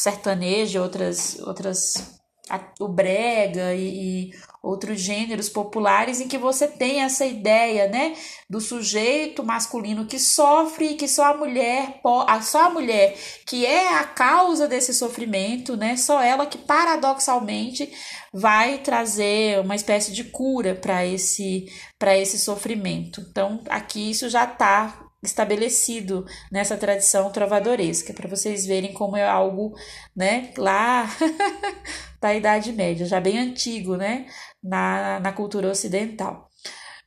sertanejo, outras, outras o brega e, e, outros gêneros populares em que você tem essa ideia, né, do sujeito masculino que sofre e que só a mulher, só a mulher que é a causa desse sofrimento, né, só ela que paradoxalmente vai trazer uma espécie de cura para esse para esse sofrimento. Então, aqui isso já está estabelecido nessa tradição trovadoresca, para vocês verem como é algo, né, lá da Idade Média, já bem antigo, né, na, na cultura ocidental.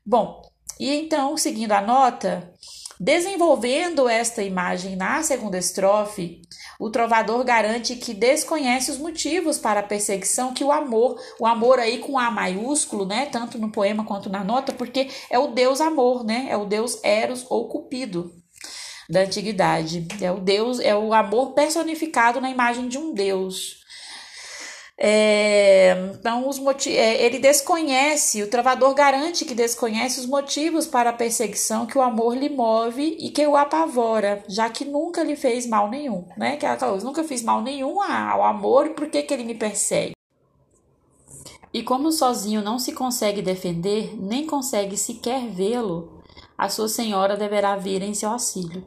Bom, e então, seguindo a nota, desenvolvendo esta imagem na segunda estrofe, o trovador garante que desconhece os motivos para a perseguição que o amor, o amor aí com A maiúsculo, né, tanto no poema quanto na nota, porque é o deus amor, né, é o deus Eros ou Cupido. da antiguidade. É o Deus, é o amor personificado na imagem de um Deus. É, então, os é, ele desconhece, o trovador garante que desconhece os motivos para a perseguição que o amor lhe move e que o apavora, já que nunca lhe fez mal nenhum, né? Que ela falou, nunca fiz mal nenhum ao amor, por que, que ele me persegue? E como sozinho não se consegue defender, nem consegue sequer vê-lo, a sua senhora deverá vir em seu auxílio.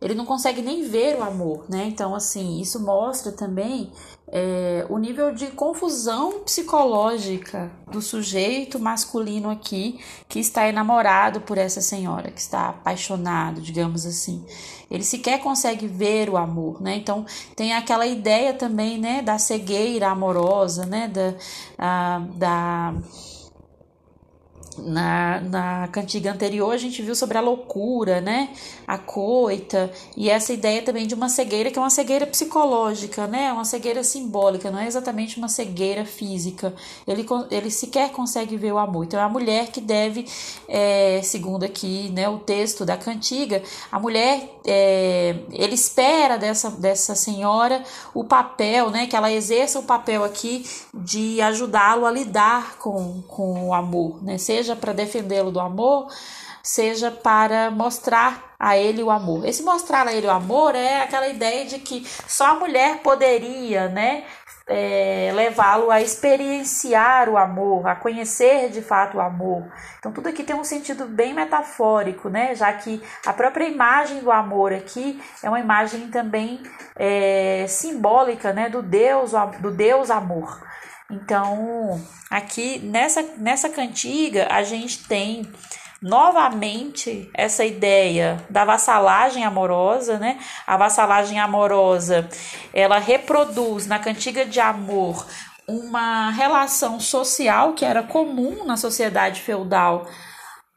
Ele não consegue nem ver o amor, né? Então, assim, isso mostra também é, o nível de confusão psicológica do sujeito masculino aqui que está enamorado por essa senhora, que está apaixonado, digamos assim. Ele sequer consegue ver o amor, né? Então tem aquela ideia também, né, da cegueira amorosa, né, da, a, da na, na cantiga anterior, a gente viu sobre a loucura, né? A coita, e essa ideia também de uma cegueira, que é uma cegueira psicológica, né? Uma cegueira simbólica, não é exatamente uma cegueira física. Ele, ele sequer consegue ver o amor. Então, é a mulher que deve, é, segundo aqui né, o texto da cantiga, a mulher, é, ele espera dessa, dessa senhora o papel, né? Que ela exerça o papel aqui de ajudá-lo a lidar com, com o amor, né? Seja seja para defendê-lo do amor, seja para mostrar a ele o amor. Esse mostrar a ele o amor é aquela ideia de que só a mulher poderia, né, é, levá-lo a experienciar o amor, a conhecer de fato o amor. Então tudo aqui tem um sentido bem metafórico, né? Já que a própria imagem do amor aqui é uma imagem também é, simbólica, né? Do Deus, do Deus amor. Então, aqui nessa, nessa cantiga, a gente tem novamente essa ideia da vassalagem amorosa, né? A vassalagem amorosa, ela reproduz na cantiga de amor uma relação social que era comum na sociedade feudal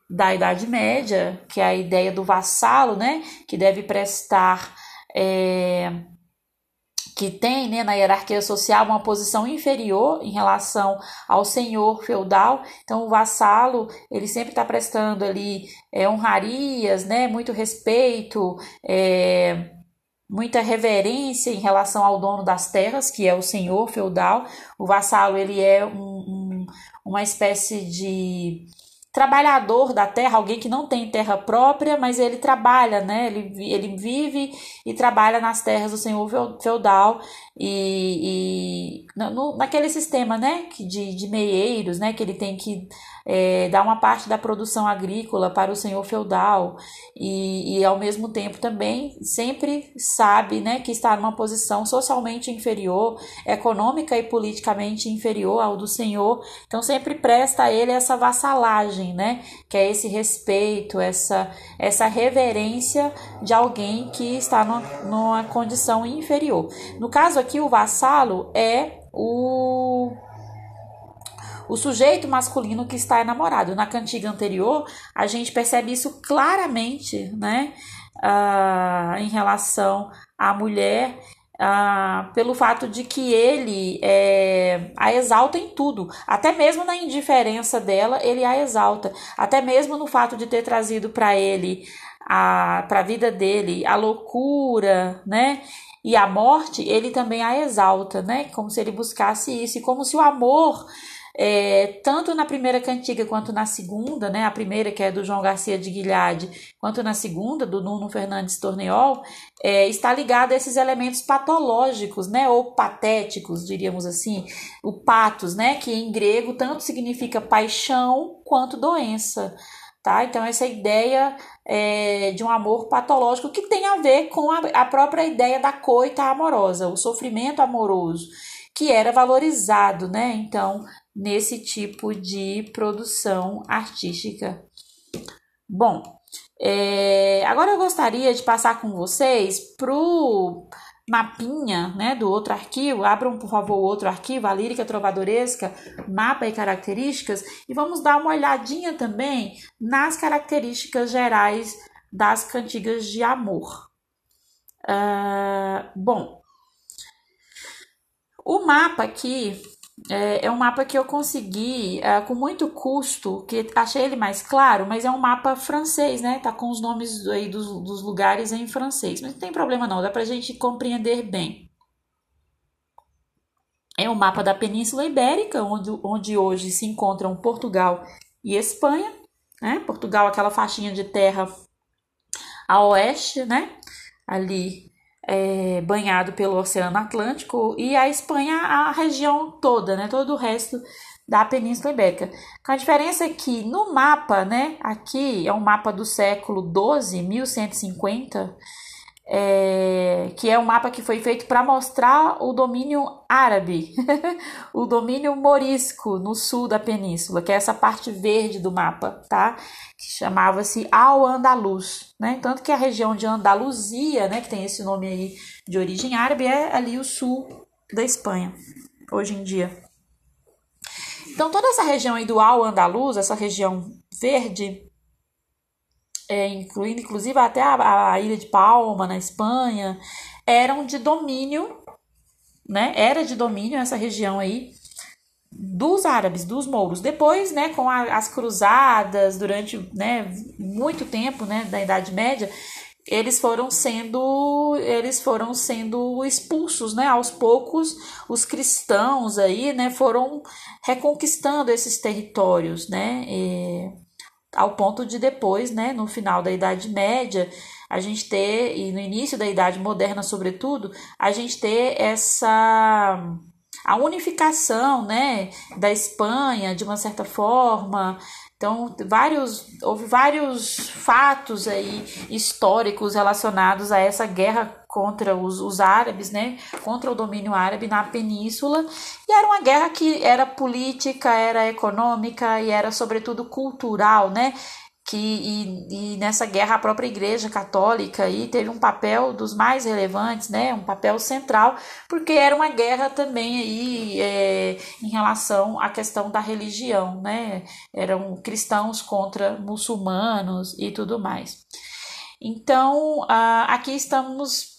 da Idade Média, que é a ideia do vassalo, né? Que deve prestar é, que tem né, na hierarquia social uma posição inferior em relação ao senhor feudal. Então, o vassalo ele sempre está prestando ali é, honrarias, né, muito respeito, é, muita reverência em relação ao dono das terras, que é o senhor feudal. O vassalo ele é um, um, uma espécie de trabalhador da terra, alguém que não tem terra própria, mas ele trabalha, né? Ele, ele vive e trabalha nas terras do senhor feudal e, e no, naquele sistema, né? De, de meieiros, né? Que ele tem que é, dar uma parte da produção agrícola para o senhor feudal e, e ao mesmo tempo também sempre sabe, né? Que está numa posição socialmente inferior, econômica e politicamente inferior ao do senhor, então sempre presta a ele essa vassalagem né? Que é esse respeito, essa, essa reverência de alguém que está numa, numa condição inferior. No caso aqui, o vassalo é o o sujeito masculino que está enamorado. Na cantiga anterior, a gente percebe isso claramente, né? Ah, em relação à mulher ah, pelo fato de que ele é, a exalta em tudo, até mesmo na indiferença dela, ele a exalta, até mesmo no fato de ter trazido para ele, para a vida dele, a loucura, né? E a morte, ele também a exalta, né? Como se ele buscasse isso, e como se o amor é, tanto na primeira cantiga quanto na segunda, né, a primeira que é do João Garcia de Guilhade, quanto na segunda, do Nuno Fernandes Torneol, é, está ligado a esses elementos patológicos, né, ou patéticos, diríamos assim, o patos, né, que em grego tanto significa paixão quanto doença. Tá? Então, essa ideia é, de um amor patológico que tem a ver com a, a própria ideia da coita amorosa, o sofrimento amoroso que era valorizado, né? Então, nesse tipo de produção artística. Bom, é, agora eu gostaria de passar com vocês pro mapinha, né, do outro arquivo. Abram, por favor, o outro arquivo, a lírica trovadoresca, mapa e características, e vamos dar uma olhadinha também nas características gerais das cantigas de amor. Uh, bom, o mapa aqui é, é um mapa que eu consegui é, com muito custo, que achei ele mais claro, mas é um mapa francês, né? Tá com os nomes aí dos, dos lugares em francês. Mas não tem problema não, dá pra gente compreender bem. É um mapa da Península Ibérica, onde, onde hoje se encontram Portugal e Espanha. Né? Portugal, aquela faixinha de terra a oeste, né? Ali é, banhado pelo Oceano Atlântico, e a Espanha, a região toda, né? Todo o resto da Península Ibérica. Com a diferença é que no mapa, né? Aqui é um mapa do século 12, 1150 é, que é um mapa que foi feito para mostrar o domínio árabe, o domínio morisco no sul da península, que é essa parte verde do mapa, tá? Que chamava-se Al-Andalus, né? Tanto que a região de Andaluzia, né, que tem esse nome aí de origem árabe, é ali o sul da Espanha, hoje em dia. Então, toda essa região aí do Al-Andalus, essa região verde, é, incluindo inclusive até a, a, ilha de Palma, na Espanha, eram de domínio, né? Era de domínio essa região aí dos árabes, dos mouros. Depois, né, com a, as cruzadas, durante né, muito tempo, né, da Idade Média, eles foram sendo eles foram sendo expulsos, né? Aos poucos, os cristãos aí, né, foram reconquistando esses territórios, né? E ao ponto de depois, né, no final da Idade Média, a gente ter, e no início da Idade Moderna, sobretudo, a gente ter essa a unificação né, da Espanha, de uma certa forma, então, vários, houve vários fatos aí históricos relacionados a essa guerra contra os, os árabes, né? Contra o domínio árabe na península. E era uma guerra que era política, era econômica e era, sobretudo, cultural, né? que e, e, nessa guerra a própria Igreja Católica aí teve um papel dos mais relevantes, né, um papel central, porque era uma guerra também aí é, em relação à questão da religião, né, eram cristãos contra muçulmanos e tudo mais. Então aqui estamos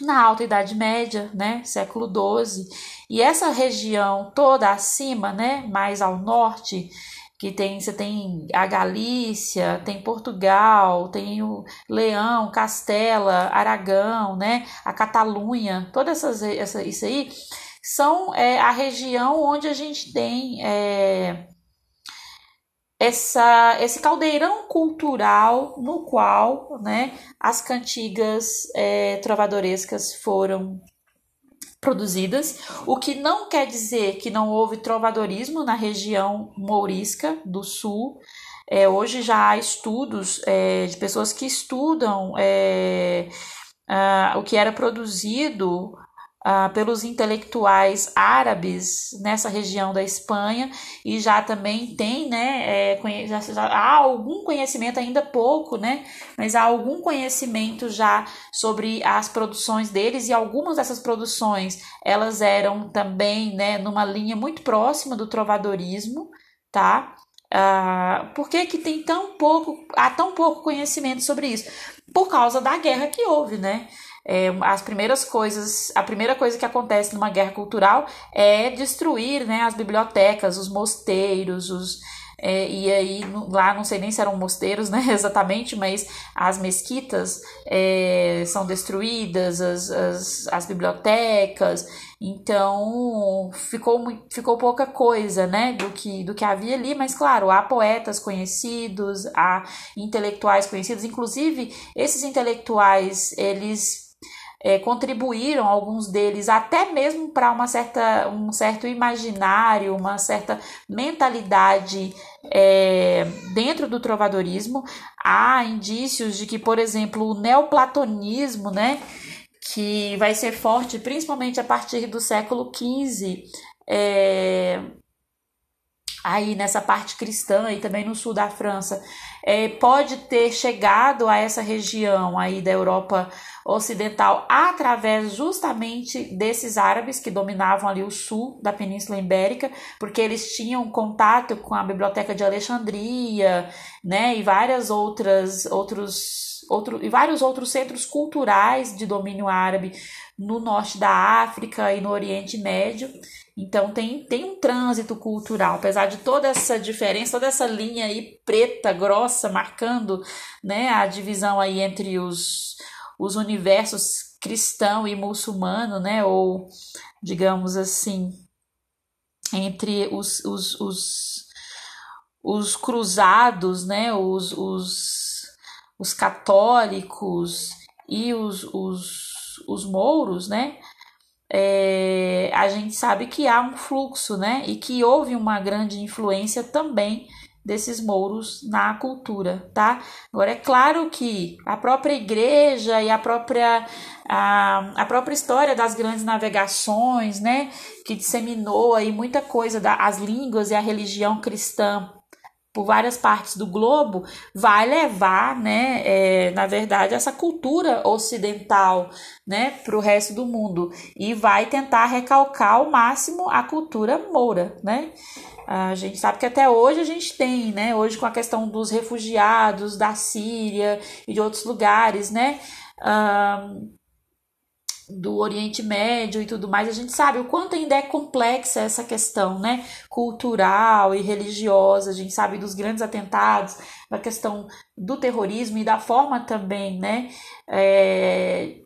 na Alta Idade Média, né, século XII, e essa região toda acima, né, mais ao norte que tem você tem a Galícia, tem Portugal, tem o Leão, Castela, Aragão, né, a Catalunha, todas essas essa, isso aí são é, a região onde a gente tem é, essa, esse caldeirão cultural no qual né, as cantigas é, trovadorescas foram produzidas, o que não quer dizer que não houve trovadorismo na região mourisca do sul. É, hoje já há estudos é, de pessoas que estudam é, uh, o que era produzido uh, pelos intelectuais árabes nessa região da Espanha e já também tem, né, é, já, já, há algum conhecimento, ainda pouco, né, mas há algum conhecimento já sobre as produções deles e algumas dessas produções elas eram também, né, numa linha muito próxima do trovadorismo, tá? Uh, por que, que tem tão pouco, há tão pouco conhecimento sobre isso? Por causa da guerra que houve, né? É, as primeiras coisas, a primeira coisa que acontece numa guerra cultural é destruir né, as bibliotecas, os mosteiros, os, é, e aí lá não sei nem se eram mosteiros, né, exatamente, mas as mesquitas é, são destruídas, as, as, as bibliotecas, então ficou, ficou pouca coisa, né, do que, do que havia ali, mas claro, há poetas conhecidos, há intelectuais conhecidos, inclusive esses intelectuais, eles é, contribuíram, alguns deles, até mesmo para uma certa, um certo imaginário, uma certa mentalidade é, dentro do trovadorismo. Há indícios de que, por exemplo, o neoplatonismo, né, que vai ser forte principalmente a partir do século XV, é, aí nessa parte cristã e também no sul da França, é, pode ter chegado a essa região aí da Europa ocidental através justamente desses árabes que dominavam ali o sul da Península Ibérica, porque eles tinham contato com a Biblioteca de Alexandria, né, e várias outras outros outro, e vários outros centros culturais de domínio árabe no norte da África e no Oriente Médio. Então tem, tem um trânsito cultural, apesar de toda essa diferença, toda essa linha aí preta, grossa, marcando né, a divisão aí entre os, os universos cristão e muçulmano, né? Ou digamos assim, entre os, os, os, os cruzados, né? Os, os, os católicos e os, os, os mouros, né? É, a gente sabe que há um fluxo, né? E que houve uma grande influência também desses mouros na cultura, tá? Agora é claro que a própria igreja e a própria a, a própria história das grandes navegações, né, que disseminou aí muita coisa das línguas e a religião cristã por várias partes do globo, vai levar, né, é, na verdade, essa cultura ocidental, né, para o resto do mundo e vai tentar recalcar ao máximo a cultura moura, né? A gente sabe que até hoje a gente tem, né? Hoje com a questão dos refugiados da Síria e de outros lugares, né? Do Oriente Médio e tudo mais, a gente sabe o quanto ainda é complexa essa questão, né, cultural e religiosa, a gente sabe dos grandes atentados, da questão do terrorismo e da forma também, né, é,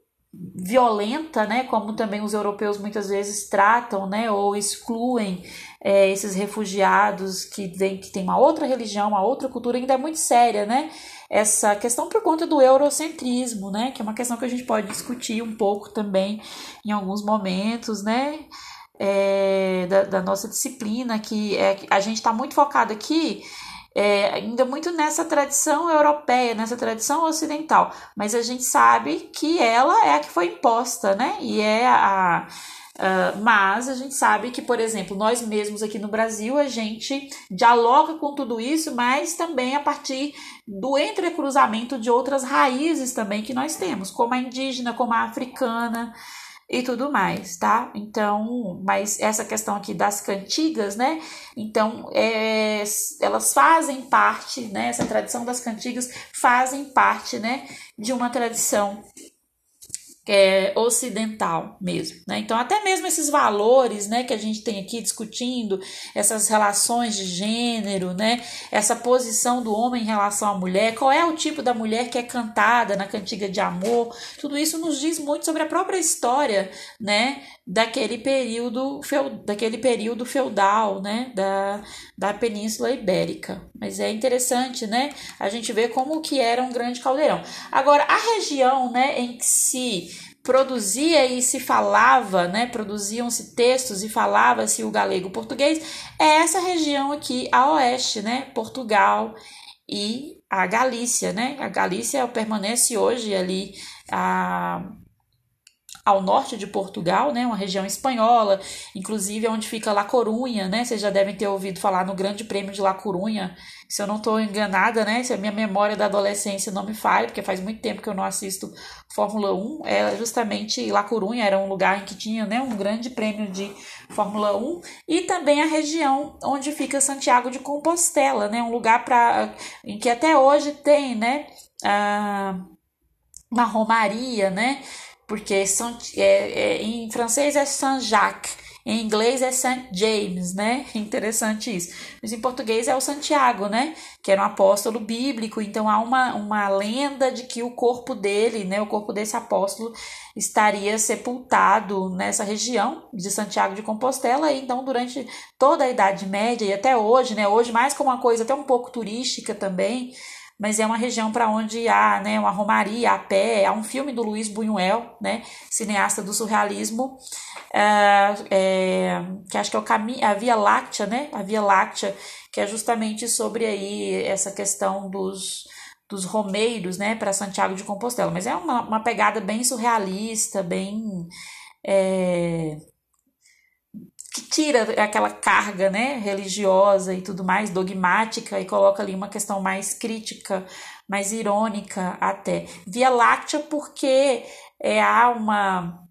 violenta, né, como também os europeus muitas vezes tratam, né, ou excluem é, esses refugiados que vem que tem uma outra religião, uma outra cultura ainda é muito séria, né? Essa questão por conta do eurocentrismo, né? Que é uma questão que a gente pode discutir um pouco também em alguns momentos, né? É, da, da, nossa disciplina, que é, a gente está muito focado aqui é, ainda muito nessa tradição europeia, nessa tradição ocidental, mas a gente sabe que ela é a que foi imposta, né? E é a, Uh, mas a gente sabe que, por exemplo, nós mesmos aqui no Brasil, a gente dialoga com tudo isso, mas também a partir do entrecruzamento de outras raízes também que nós temos, como a indígena, como a africana e tudo mais, tá? Então, mas essa questão aqui das cantigas, né? Então, é, elas fazem parte, né? Essa tradição das cantigas fazem parte, né? De uma tradição é, ocidental mesmo, né? Então até mesmo esses valores, né, que a gente tem aqui discutindo, essas relações de gênero, né, essa posição do homem em relação à mulher, qual é o tipo da mulher que é cantada na cantiga de amor, tudo isso nos diz muito sobre a própria história, né, daquele período daquele período feudal, né, da, da Península Ibérica. Mas é interessante, né, a gente ver como que era um grande caldeirão. Agora a região, né, em que se produzia e se falava, né, produziam-se textos e falava-se o galego português, é essa região aqui a oeste, né, Portugal e a Galícia, né? A Galícia permanece hoje ali a ao norte de Portugal, né, uma região espanhola, inclusive onde fica La Corunha, né? Vocês já devem ter ouvido falar no Grande Prêmio de La Corunha, se eu não estou enganada, né? Se a minha memória da adolescência não me falha, porque faz muito tempo que eu não assisto Fórmula 1, é justamente La Corunha era um lugar em que tinha, né, um grande prêmio de Fórmula 1 e também a região onde fica Santiago de Compostela, né? Um lugar para em que até hoje tem, né, a uma romaria, né? Porque são, é, é, em francês é Saint-Jacques, em inglês é Saint James, né? Interessante isso. Mas em português é o Santiago, né? Que era um apóstolo bíblico. Então há uma, uma lenda de que o corpo dele, né? O corpo desse apóstolo estaria sepultado nessa região de Santiago de Compostela. E então durante toda a Idade Média e até hoje, né? Hoje mais como uma coisa até um pouco turística também mas é uma região para onde há né, uma romaria a pé. Há um filme do Luiz Buñuel, né, cineasta do surrealismo, é, é, que acho que é o caminho, a Via Láctea, né, a Via Láctea, que é justamente sobre aí essa questão dos, dos romeiros, né, para Santiago de Compostela. Mas é uma, uma pegada bem surrealista, bem é, que tira aquela carga né, religiosa e tudo mais, dogmática, e coloca ali uma questão mais crítica, mais irônica até. Via Láctea, porque é, há uma,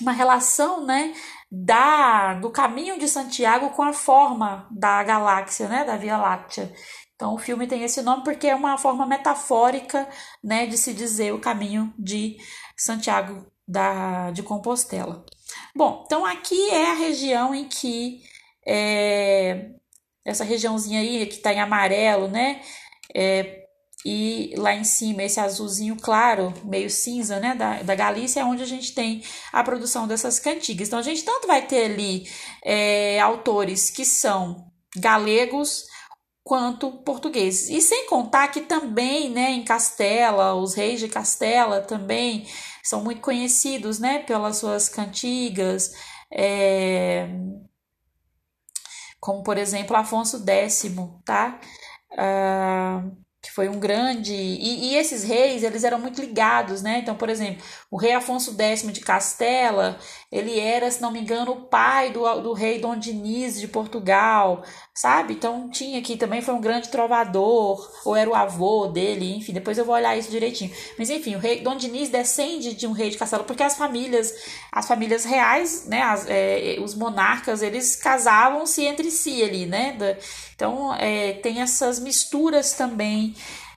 uma relação né, da, do caminho de Santiago com a forma da galáxia, né, da Via Láctea. Então o filme tem esse nome porque é uma forma metafórica, né, de se dizer o caminho de Santiago da, de Compostela. Bom, então aqui é a região em que é, essa regiãozinha aí que está em amarelo, né? É, e lá em cima esse azulzinho claro, meio cinza, né, da, da Galícia, é onde a gente tem a produção dessas cantigas. Então a gente tanto vai ter ali é, autores que são galegos quanto portugueses. E sem contar que também, né, em Castela, os reis de Castela também são muito conhecidos, né, pelas suas cantigas, é, como por exemplo Afonso X, tá? Uh, que foi um grande. E, e, esses reis, eles eram muito ligados, né? Então, por exemplo, o rei Afonso X de Castela, ele era, se não me engano, o pai do, do rei Dom Diniz de Portugal, sabe? Então, tinha aqui também, foi um grande trovador, ou era o avô dele, enfim, depois eu vou olhar isso direitinho. Mas, enfim, o rei Dom Diniz descende de um rei de Castela, porque as famílias, as famílias reais, né? As, é, os monarcas, eles casavam-se entre si ali, né? Então, é, tem essas misturas também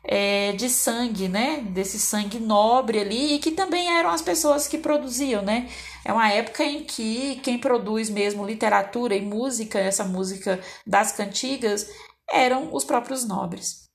é, de sangue, né? Desse sangue nobre ali, e que também eram as pessoas que produziam, né? É uma época em que quem produz mesmo literatura e música, essa música das cantigas, eram os próprios nobres.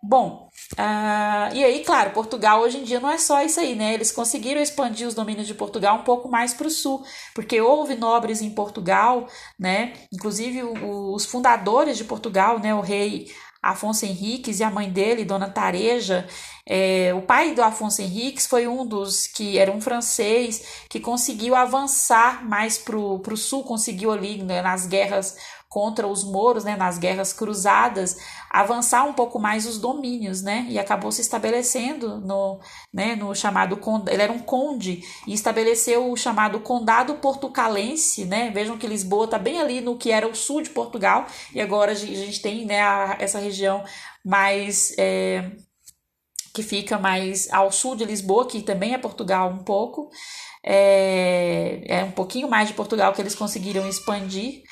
Bom, uh, e aí, claro, Portugal hoje em dia não é só isso aí, né? Eles conseguiram expandir os domínios de Portugal um pouco mais para o sul, porque houve nobres em Portugal, né? Inclusive o, os fundadores de Portugal, né? O rei Afonso Henriques e a mãe dele, Dona Tareja. É, o pai do Afonso Henriques foi um dos que era um francês que conseguiu avançar mais para o sul, conseguiu ali né, nas guerras contra os moros, né, nas guerras cruzadas, avançar um pouco mais os domínios, né, e acabou se estabelecendo no, né, no chamado, ele era um conde, e estabeleceu o chamado condado portucalense, né, vejam que Lisboa está bem ali no que era o sul de Portugal, e agora a gente tem, né, a, essa região mais... É, que fica mais ao sul de Lisboa, que também é Portugal um pouco, é, é um pouquinho mais de Portugal que eles conseguiram expandir,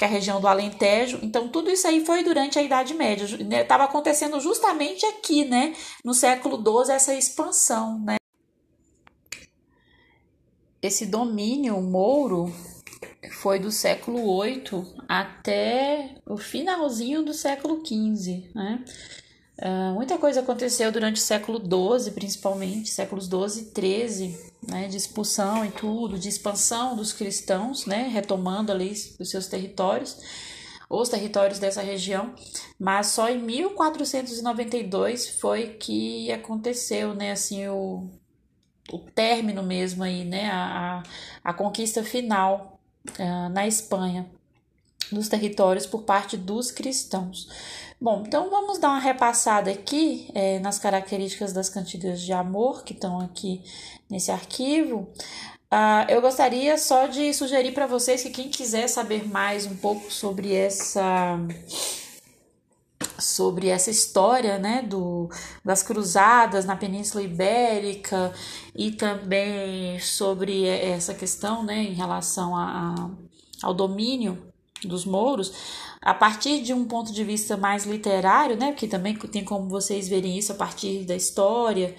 que é a região do Alentejo. Então, tudo isso aí foi durante a Idade Média. Estava né? acontecendo justamente aqui, né? No século XII, essa expansão, né? Esse domínio mouro foi do século VIII até o finalzinho do século XV, né? Uh, muita coisa aconteceu durante o século XII, principalmente, séculos XII e XIII, né, de expulsão e tudo, de expansão dos cristãos, né, retomando ali os seus territórios, os territórios dessa região, mas só em 1492 foi que aconteceu, né, assim, o, o término mesmo aí, né, a, a conquista final uh, na Espanha dos territórios por parte dos cristãos. Bom, então vamos dar uma repassada aqui é, nas características das cantigas de amor que estão aqui nesse arquivo. Uh, eu gostaria só de sugerir para vocês que quem quiser saber mais um pouco sobre essa sobre essa história né, do, das cruzadas na Península Ibérica e também sobre essa questão né, em relação a, a ao domínio dos mouros, a partir de um ponto de vista mais literário, né, porque também tem como vocês verem isso a partir da história,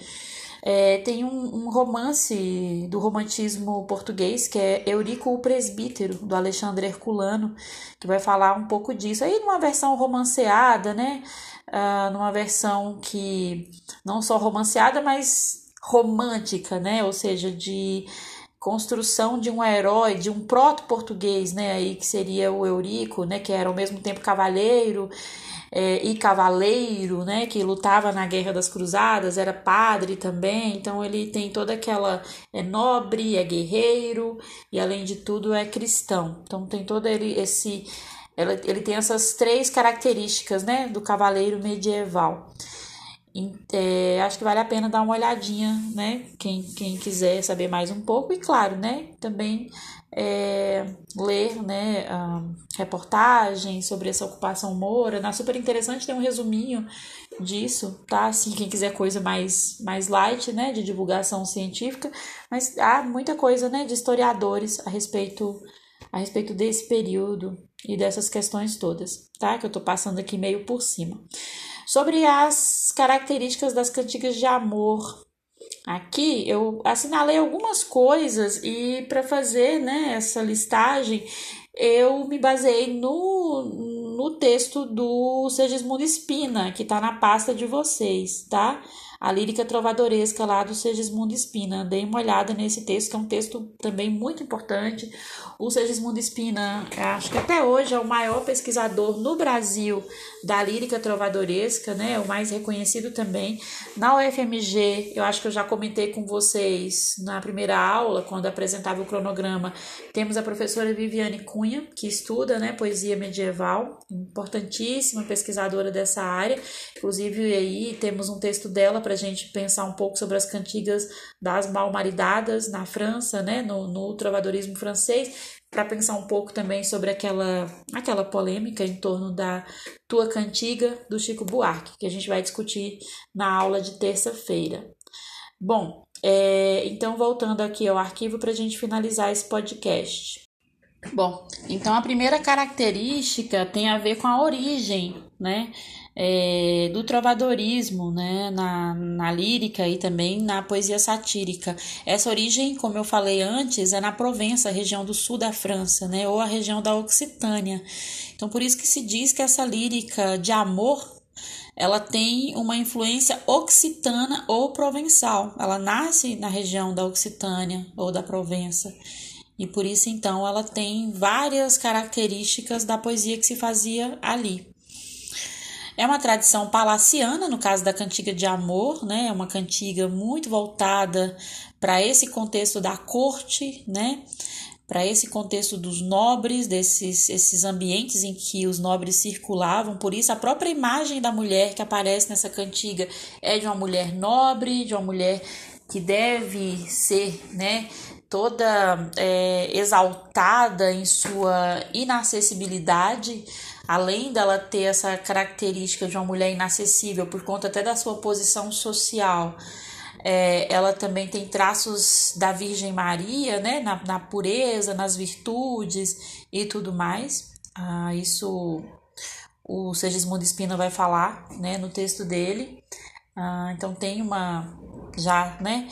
é, tem um, um, romance do romantismo português que é Eurico o Presbítero, do Alexandre Herculano, que vai falar um pouco disso. Aí numa versão romanceada, né? Uh, numa versão que não só romanceada, mas romântica, né? Ou seja, de construção de um herói, de um proto-português, né, aí que seria o Eurico, né, que era ao mesmo tempo cavaleiro é, e cavaleiro, né, que lutava na Guerra das Cruzadas, era padre também, então ele tem toda aquela é nobre, é guerreiro e além de tudo é cristão. Então tem todo ele esse ele tem essas três características, né, do cavaleiro medieval. É, acho que vale a pena dar uma olhadinha, né? Quem, quem quiser saber mais um pouco, e claro, né? Também é, ler né, reportagens sobre essa ocupação moura. Na super interessante tem um resuminho disso, tá? Assim, quem quiser coisa mais, mais light, né? De divulgação científica, mas há muita coisa, né? De historiadores a respeito a respeito desse período e dessas questões todas, tá? Que eu tô passando aqui meio por cima. Sobre as características das cantigas de amor. Aqui eu assinalei algumas coisas e para fazer né, essa listagem eu me baseei no, no texto do Segismundo Espina, que está na pasta de vocês, tá? a lírica trovadoresca lá do Segismundo Espina. Dei uma olhada nesse texto, que é um texto também muito importante. O Segismundo Espina, acho que até hoje é o maior pesquisador no Brasil da lírica trovadoresca, né? O mais reconhecido também. Na UFMG, eu acho que eu já comentei com vocês na primeira aula, quando apresentava o cronograma, temos a professora Viviane Cunha, que estuda, né, poesia medieval, importantíssima pesquisadora dessa área. Inclusive aí temos um texto dela para a gente pensar um pouco sobre as cantigas das mal-maridadas na França, né, no, no trovadorismo francês, para pensar um pouco também sobre aquela, aquela polêmica em torno da tua cantiga do Chico Buarque, que a gente vai discutir na aula de terça-feira. Bom, é, então voltando aqui ao arquivo para a gente finalizar esse podcast. Bom, então a primeira característica tem a ver com a origem, né? é, do trovadorismo né, na, na lírica e também na poesia satírica. Essa origem, como eu falei antes, é na Provença, região do sul da França, né, ou a região da Occitânia. Então, por isso que se diz que essa lírica de amor ela tem uma influência occitana ou provençal. Ela nasce na região da Occitânia ou da Provença. E por isso, então, ela tem várias características da poesia que se fazia ali. É uma tradição palaciana, no caso da cantiga de amor, né? É uma cantiga muito voltada para esse contexto da corte, né? Para esse contexto dos nobres, desses esses ambientes em que os nobres circulavam. Por isso, a própria imagem da mulher que aparece nessa cantiga é de uma mulher nobre, de uma mulher que deve ser, né? Toda é, exaltada em sua inacessibilidade além dela ter essa característica de uma mulher inacessível por conta até da sua posição social, é, ela também tem traços da Virgem Maria, né, na, na pureza, nas virtudes e tudo mais. Ah, isso o Segismundo Espina vai falar, né, no texto dele. Ah, então tem uma já, né,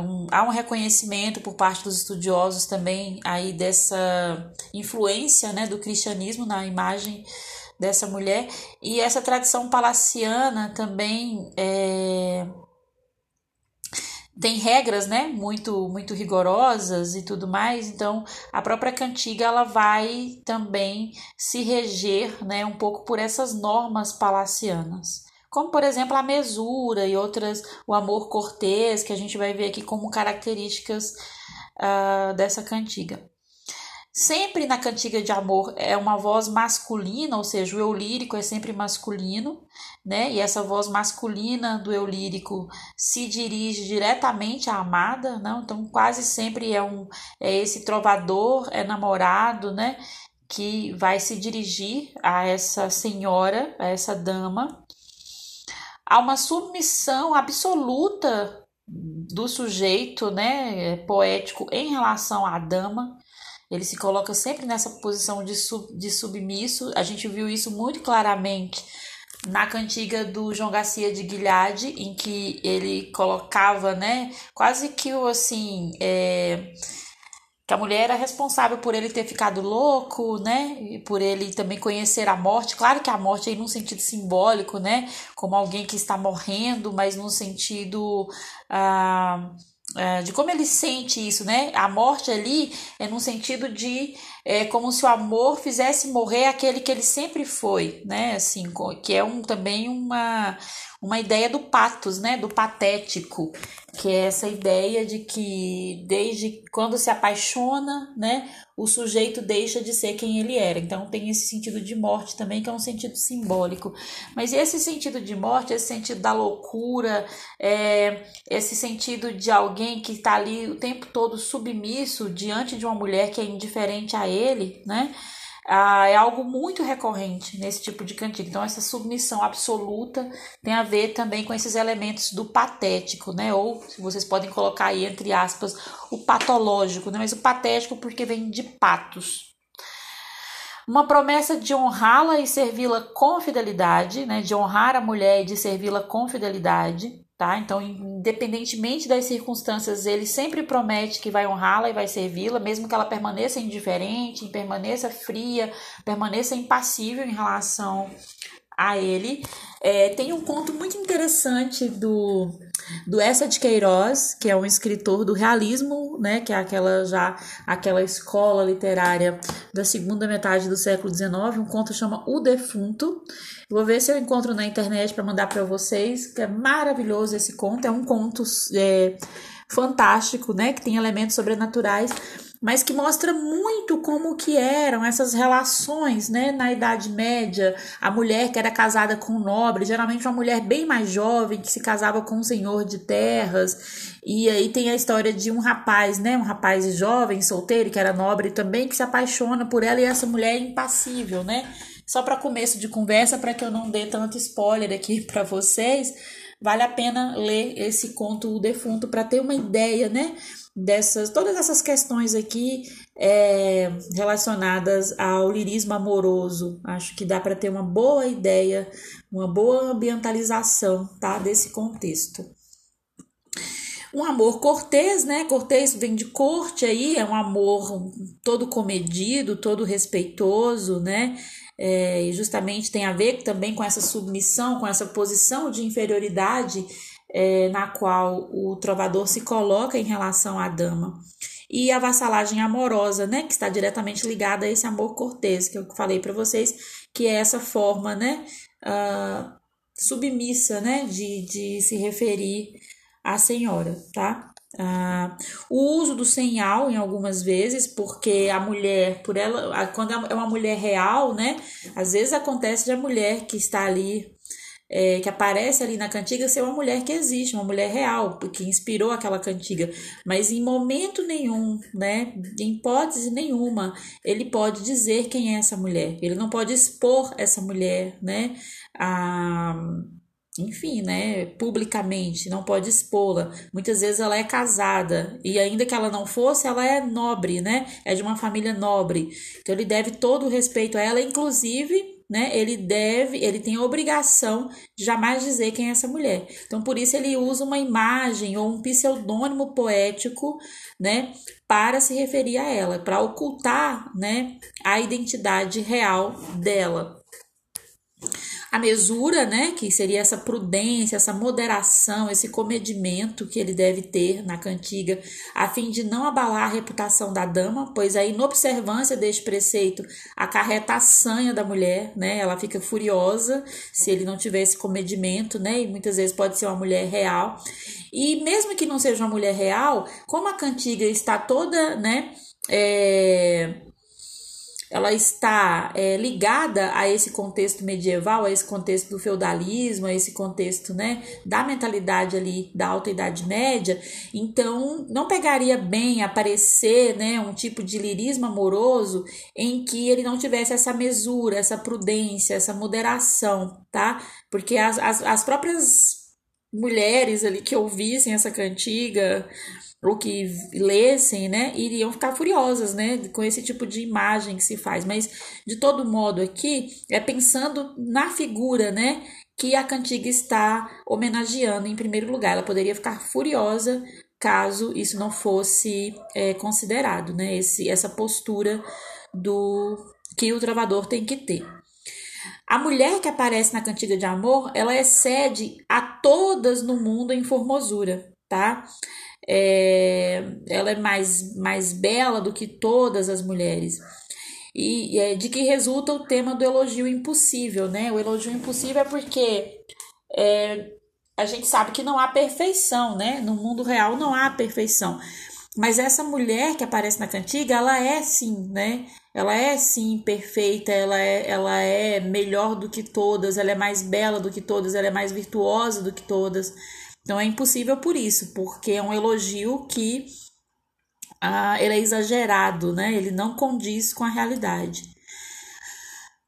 um, há um reconhecimento por parte dos estudiosos também aí dessa influência né, do cristianismo na imagem dessa mulher. E essa tradição palaciana também é, tem regras né muito muito rigorosas e tudo mais. Então a própria cantiga ela vai também se reger né um pouco por essas normas palacianas como por exemplo a mesura e outras, o amor cortês, que a gente vai ver aqui como características uh, dessa cantiga. Sempre na cantiga de amor é uma voz masculina, ou seja, o eu lírico é sempre masculino, né? E essa voz masculina do eu lírico se dirige diretamente à amada, não? Então quase sempre é um é esse trovador, é namorado, né? Que vai se dirigir a essa senhora, a essa dama, há uma submissão absoluta do sujeito, né, poético em relação à dama. Ele se coloca sempre nessa posição de, sub, de submisso. A gente viu isso muito claramente na cantiga do João Garcia de Guilhade, em que ele colocava, né, quase que assim, é, que a mulher era responsável por ele ter ficado louco, né? E por ele também conhecer a morte. Claro que a morte aí num sentido simbólico, né? Como alguém que está morrendo, mas num sentido ah, ah, de como ele sente isso, né? A morte ali é num sentido de é como se o amor fizesse morrer aquele que ele sempre foi, né? Assim, que é um também uma uma ideia do patos, né, do patético, que é essa ideia de que desde quando se apaixona, né, o sujeito deixa de ser quem ele era. Então tem esse sentido de morte também, que é um sentido simbólico. Mas esse sentido de morte, esse sentido da loucura, é, esse sentido de alguém que está ali o tempo todo submisso diante de uma mulher que é indiferente a ele, né? Ah, é algo muito recorrente nesse tipo de cantiga. Então, essa submissão absoluta tem a ver também com esses elementos do patético, né? Ou, se vocês podem colocar aí, entre aspas, o patológico, né? Mas o patético porque vem de patos, uma promessa de honrá-la e servi-la com fidelidade, né? De honrar a mulher e de servi-la com fidelidade, tá? Então, independentemente das circunstâncias, ele sempre promete que vai honrá-la e vai servi-la, mesmo que ela permaneça indiferente, permaneça fria, permaneça impassível em relação a ele. É, tem um conto muito interessante do, do Essa de Queiroz, que é um escritor do realismo, né, que é aquela já aquela escola literária da segunda metade do século XIX. Um conto chama O Defunto. vou ver se eu encontro na internet para mandar para vocês, que é maravilhoso esse conto. É um conto é, fantástico, né, que tem elementos sobrenaturais mas que mostra muito como que eram essas relações, né, na Idade Média, a mulher que era casada com um nobre, geralmente uma mulher bem mais jovem que se casava com um senhor de terras, e aí tem a história de um rapaz, né, um rapaz jovem, solteiro, que era nobre também, que se apaixona por ela e essa mulher é impassível, né? Só para começo de conversa, para que eu não dê tanto spoiler aqui para vocês, vale a pena ler esse conto O Defunto para ter uma ideia, né, dessas todas essas questões aqui é, relacionadas ao lirismo amoroso. Acho que dá para ter uma boa ideia, uma boa ambientalização tá, desse contexto. Um amor cortês, né? Cortês vem de corte aí, é um amor todo comedido, todo respeitoso, né? É, e justamente tem a ver também com essa submissão, com essa posição de inferioridade é, na qual o trovador se coloca em relação à dama. E a vassalagem amorosa, né, que está diretamente ligada a esse amor cortês, que eu falei para vocês, que é essa forma, né, uh, submissa, né, de, de se referir à senhora, tá? Uh, o uso do senhal em algumas vezes, porque a mulher, por ela, quando é uma mulher real, né? Às vezes acontece de a mulher que está ali é, que aparece ali na cantiga ser uma mulher que existe, uma mulher real, que inspirou aquela cantiga. Mas em momento nenhum, né, em hipótese nenhuma, ele pode dizer quem é essa mulher. Ele não pode expor essa mulher, né, a enfim, né, publicamente, não pode expô-la. Muitas vezes ela é casada e ainda que ela não fosse, ela é nobre, né? É de uma família nobre. Então ele deve todo o respeito a ela, inclusive né? Ele deve, ele tem a obrigação de jamais dizer quem é essa mulher. Então, por isso ele usa uma imagem ou um pseudônimo poético, né, para se referir a ela, para ocultar, né, a identidade real dela a mesura, né, que seria essa prudência, essa moderação, esse comedimento que ele deve ter na cantiga, a fim de não abalar a reputação da dama, pois a inobservância deste preceito acarreta a sanha da mulher, né, ela fica furiosa se ele não tiver esse comedimento, né, e muitas vezes pode ser uma mulher real. E mesmo que não seja uma mulher real, como a cantiga está toda, né, é, ela está é, ligada a esse contexto medieval, a esse contexto do feudalismo, a esse contexto né, da mentalidade ali da alta idade média, então não pegaria bem aparecer né, um tipo de lirismo amoroso em que ele não tivesse essa mesura, essa prudência, essa moderação, tá? Porque as, as, as próprias mulheres ali que ouvissem essa cantiga ou que lessem, né, iriam ficar furiosas, né, com esse tipo de imagem que se faz. Mas de todo modo aqui é pensando na figura, né, que a cantiga está homenageando em primeiro lugar. Ela poderia ficar furiosa caso isso não fosse é, considerado, né, esse, essa postura do que o trovador tem que ter. A mulher que aparece na cantiga de amor, ela excede a todas no mundo em formosura, tá? É, ela é mais, mais bela do que todas as mulheres. E é de que resulta o tema do elogio impossível, né? O elogio impossível é porque é, a gente sabe que não há perfeição, né? No mundo real não há perfeição. Mas essa mulher que aparece na cantiga, ela é sim, né? Ela é sim perfeita, ela é, ela é melhor do que todas, ela é mais bela do que todas, ela é mais virtuosa do que todas. Então é impossível por isso, porque é um elogio que ah, ele é exagerado, né? Ele não condiz com a realidade.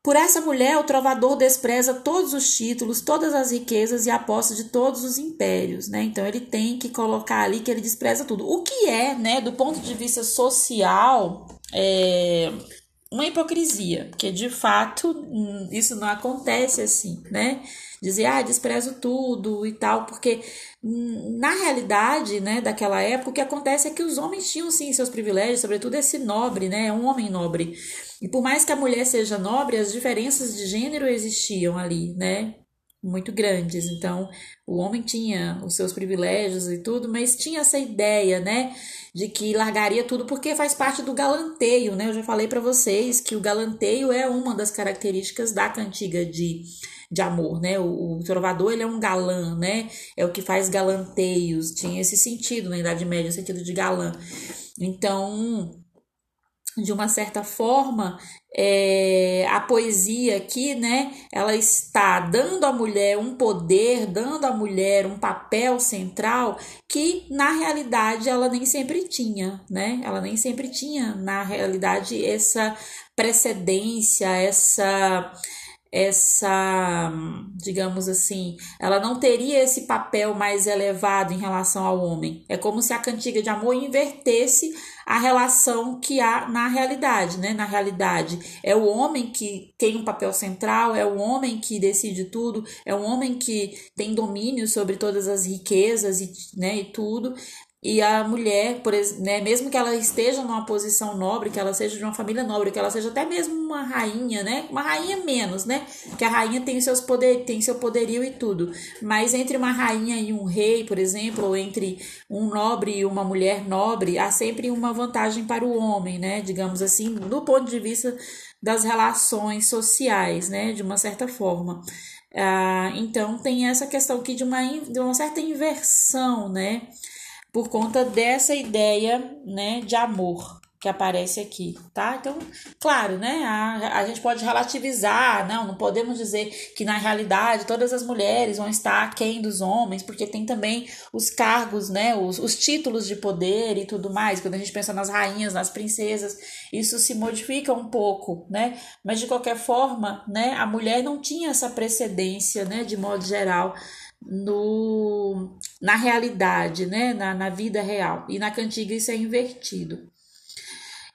Por essa mulher, o trovador despreza todos os títulos, todas as riquezas e a posse de todos os impérios, né? Então ele tem que colocar ali que ele despreza tudo. O que é, né, do ponto de vista social, é, uma hipocrisia, porque de fato hum, isso não acontece assim, né? Dizer, ah, desprezo tudo e tal, porque hum, na realidade, né, daquela época, o que acontece é que os homens tinham sim seus privilégios, sobretudo esse nobre, né, um homem nobre. E por mais que a mulher seja nobre, as diferenças de gênero existiam ali, né? muito grandes. Então, o homem tinha os seus privilégios e tudo, mas tinha essa ideia, né, de que largaria tudo porque faz parte do galanteio, né? Eu já falei para vocês que o galanteio é uma das características da cantiga de de amor, né? O, o, trovador ele é um galã, né? É o que faz galanteios. Tinha esse sentido na Idade Média, o sentido de galã. Então, de uma certa forma, é, a poesia aqui, né, ela está dando à mulher um poder, dando à mulher um papel central que na realidade ela nem sempre tinha, né? Ela nem sempre tinha na realidade essa precedência, essa essa, digamos assim, ela não teria esse papel mais elevado em relação ao homem. É como se a cantiga de amor invertesse a relação que há na realidade, né? Na realidade, é o homem que tem um papel central, é o homem que decide tudo, é o homem que tem domínio sobre todas as riquezas e, né, e tudo, e a mulher, por né, mesmo que ela esteja numa posição nobre, que ela seja de uma família nobre, que ela seja até mesmo uma rainha, né? Uma rainha menos, né? Que a rainha tem seus poder, tem seu poderio e tudo. Mas entre uma rainha e um rei, por exemplo, ou entre um nobre e uma mulher nobre, há sempre uma vantagem para o homem, né? Digamos assim, do ponto de vista das relações sociais, né? De uma certa forma. Ah, então tem essa questão aqui de uma, de uma certa inversão, né? Por conta dessa ideia, né, de amor que aparece aqui, tá? Então, claro, né? A, a gente pode relativizar, não, não podemos dizer que na realidade todas as mulheres vão estar aquém dos homens, porque tem também os cargos, né? Os, os títulos de poder e tudo mais. Quando a gente pensa nas rainhas, nas princesas, isso se modifica um pouco, né? Mas de qualquer forma, né? A mulher não tinha essa precedência, né? De modo geral no, na realidade, né? na, na vida real. E na cantiga isso é invertido.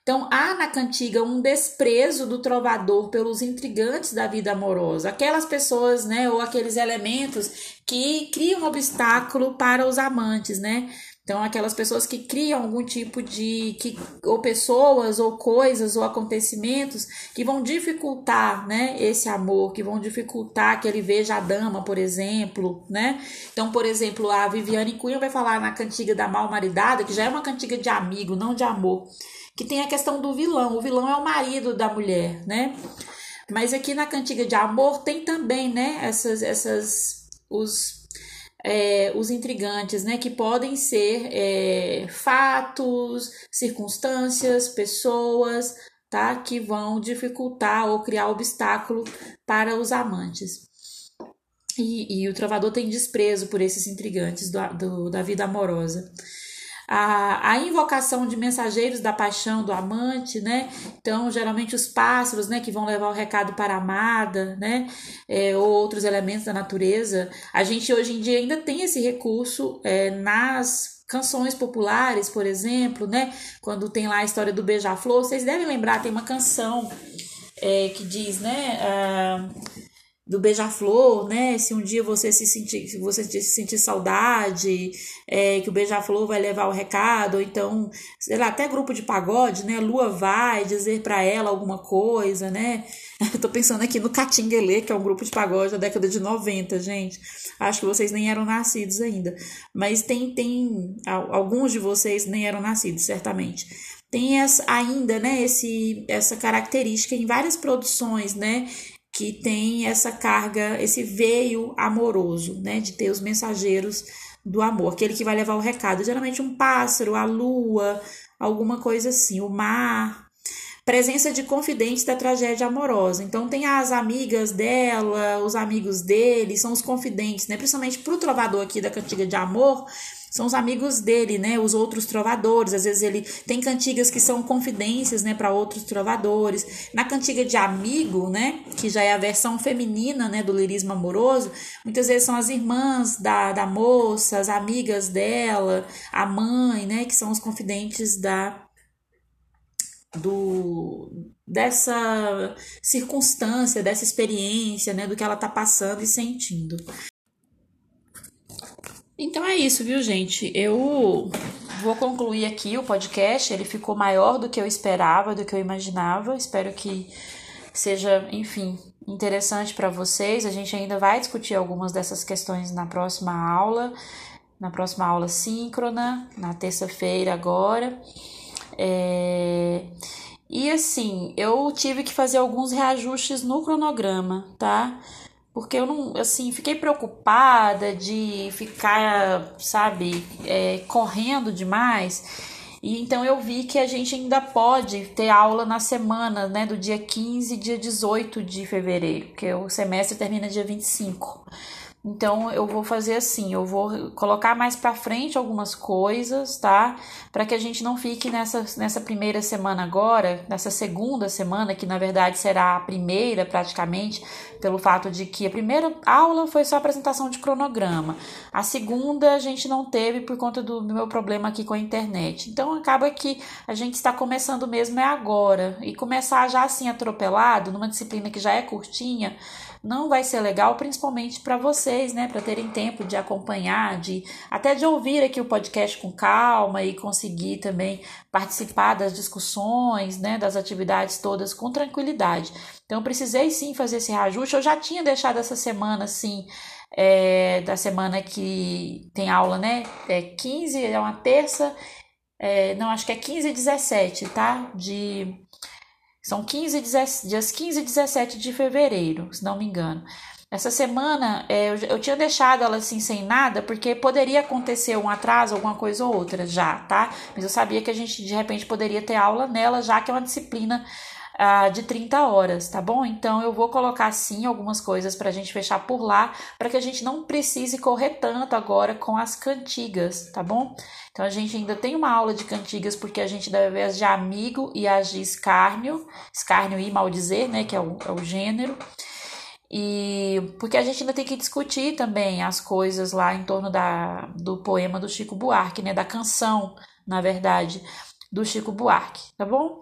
Então, há na cantiga um desprezo do trovador pelos intrigantes da vida amorosa, aquelas pessoas, né, ou aqueles elementos que criam obstáculo para os amantes, né? Então, aquelas pessoas que criam algum tipo de. Que, ou pessoas, ou coisas, ou acontecimentos que vão dificultar né, esse amor, que vão dificultar que ele veja a dama, por exemplo. Né? Então, por exemplo, a Viviane Cunha vai falar na cantiga da mal maridada, que já é uma cantiga de amigo, não de amor, que tem a questão do vilão. O vilão é o marido da mulher, né? Mas aqui na cantiga de amor tem também, né, essas, essas, os é, os intrigantes, né, que podem ser é, fatos, circunstâncias, pessoas, tá, que vão dificultar ou criar obstáculo para os amantes. E, e o trovador tem desprezo por esses intrigantes do, do, da vida amorosa a, a invocação de mensageiros da paixão do amante, né? Então, geralmente os pássaros, né, que vão levar o recado para a amada, né? É, ou outros elementos da natureza. A gente hoje em dia ainda tem esse recurso é, nas canções populares, por exemplo, né? Quando tem lá a história do beija-flor, vocês devem lembrar, tem uma canção é, que diz, né? Uh, do beija-flor, né? Se um dia você se sentir, se você se sentir saudade, é, que o beija-flor vai levar o recado, ou então, sei lá, até grupo de pagode, né? Lua vai dizer para ela alguma coisa, né? Eu tô pensando aqui no Catinguelê, que é um grupo de pagode da década de 90, gente. Acho que vocês nem eram nascidos ainda. Mas tem, tem alguns de vocês nem eram nascidos, certamente tem essa, ainda né, esse, essa característica em várias produções, né? Que tem essa carga, esse veio amoroso, né, de ter os mensageiros do amor, aquele que vai levar o recado, geralmente um pássaro, a lua, alguma coisa assim, o mar. Presença de confidentes da tragédia amorosa. Então tem as amigas dela, os amigos dele, são os confidentes, né? Principalmente para o trovador aqui da cantiga de amor, são os amigos dele, né? Os outros trovadores. Às vezes ele tem cantigas que são confidências, né, para outros trovadores. Na cantiga de amigo, né, que já é a versão feminina, né, do lirismo amoroso, muitas vezes são as irmãs da, da moça, as amigas dela, a mãe, né, que são os confidentes da do dessa circunstância, dessa experiência, né, do que ela tá passando e sentindo. Então é isso, viu, gente? Eu vou concluir aqui o podcast. Ele ficou maior do que eu esperava, do que eu imaginava. Espero que seja, enfim, interessante para vocês. A gente ainda vai discutir algumas dessas questões na próxima aula, na próxima aula síncrona, na terça-feira agora. É... E assim, eu tive que fazer alguns reajustes no cronograma, tá? Porque eu não, assim, fiquei preocupada de ficar, sabe, é, correndo demais. E então eu vi que a gente ainda pode ter aula na semana, né, do dia 15 e dia 18 de fevereiro, porque o semestre termina dia 25. Então eu vou fazer assim, eu vou colocar mais para frente algumas coisas, tá? Para que a gente não fique nessa, nessa primeira semana agora, nessa segunda semana, que na verdade será a primeira praticamente, pelo fato de que a primeira aula foi só apresentação de cronograma. A segunda a gente não teve por conta do meu problema aqui com a internet. Então acaba que a gente está começando mesmo é agora e começar já assim atropelado numa disciplina que já é curtinha não vai ser legal, principalmente para vocês, né, para terem tempo de acompanhar, de até de ouvir aqui o podcast com calma e conseguir também participar das discussões, né, das atividades todas com tranquilidade. Então, eu precisei sim fazer esse reajuste. Eu já tinha deixado essa semana assim. É, da semana que tem aula, né? É 15, é uma terça, é, não, acho que é 15 e 17, tá? De são 15, dias 15 e 17 de fevereiro, se não me engano. Essa semana é, eu, eu, tinha deixado ela assim sem nada, porque poderia acontecer um atraso, alguma coisa ou outra já, tá? Mas eu sabia que a gente de repente poderia ter aula nela, já que é uma disciplina uh, de 30 horas, tá bom? Então eu vou colocar sim algumas coisas para a gente fechar por lá, para que a gente não precise correr tanto agora com as cantigas, tá bom? Então a gente ainda tem uma aula de cantigas porque a gente deve ver as de amigo e as de escárnio, escárnio e maldizer, né, que é o, é o gênero. E porque a gente ainda tem que discutir também as coisas lá em torno da, do poema do Chico Buarque, né, da canção, na verdade, do Chico Buarque, tá bom?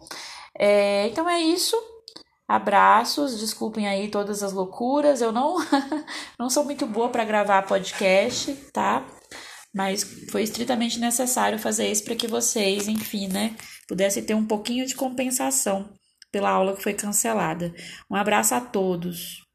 É, então é isso. Abraços, desculpem aí todas as loucuras. Eu não não sou muito boa para gravar podcast, tá? Mas foi estritamente necessário fazer isso para que vocês, enfim, né, pudessem ter um pouquinho de compensação pela aula que foi cancelada. Um abraço a todos.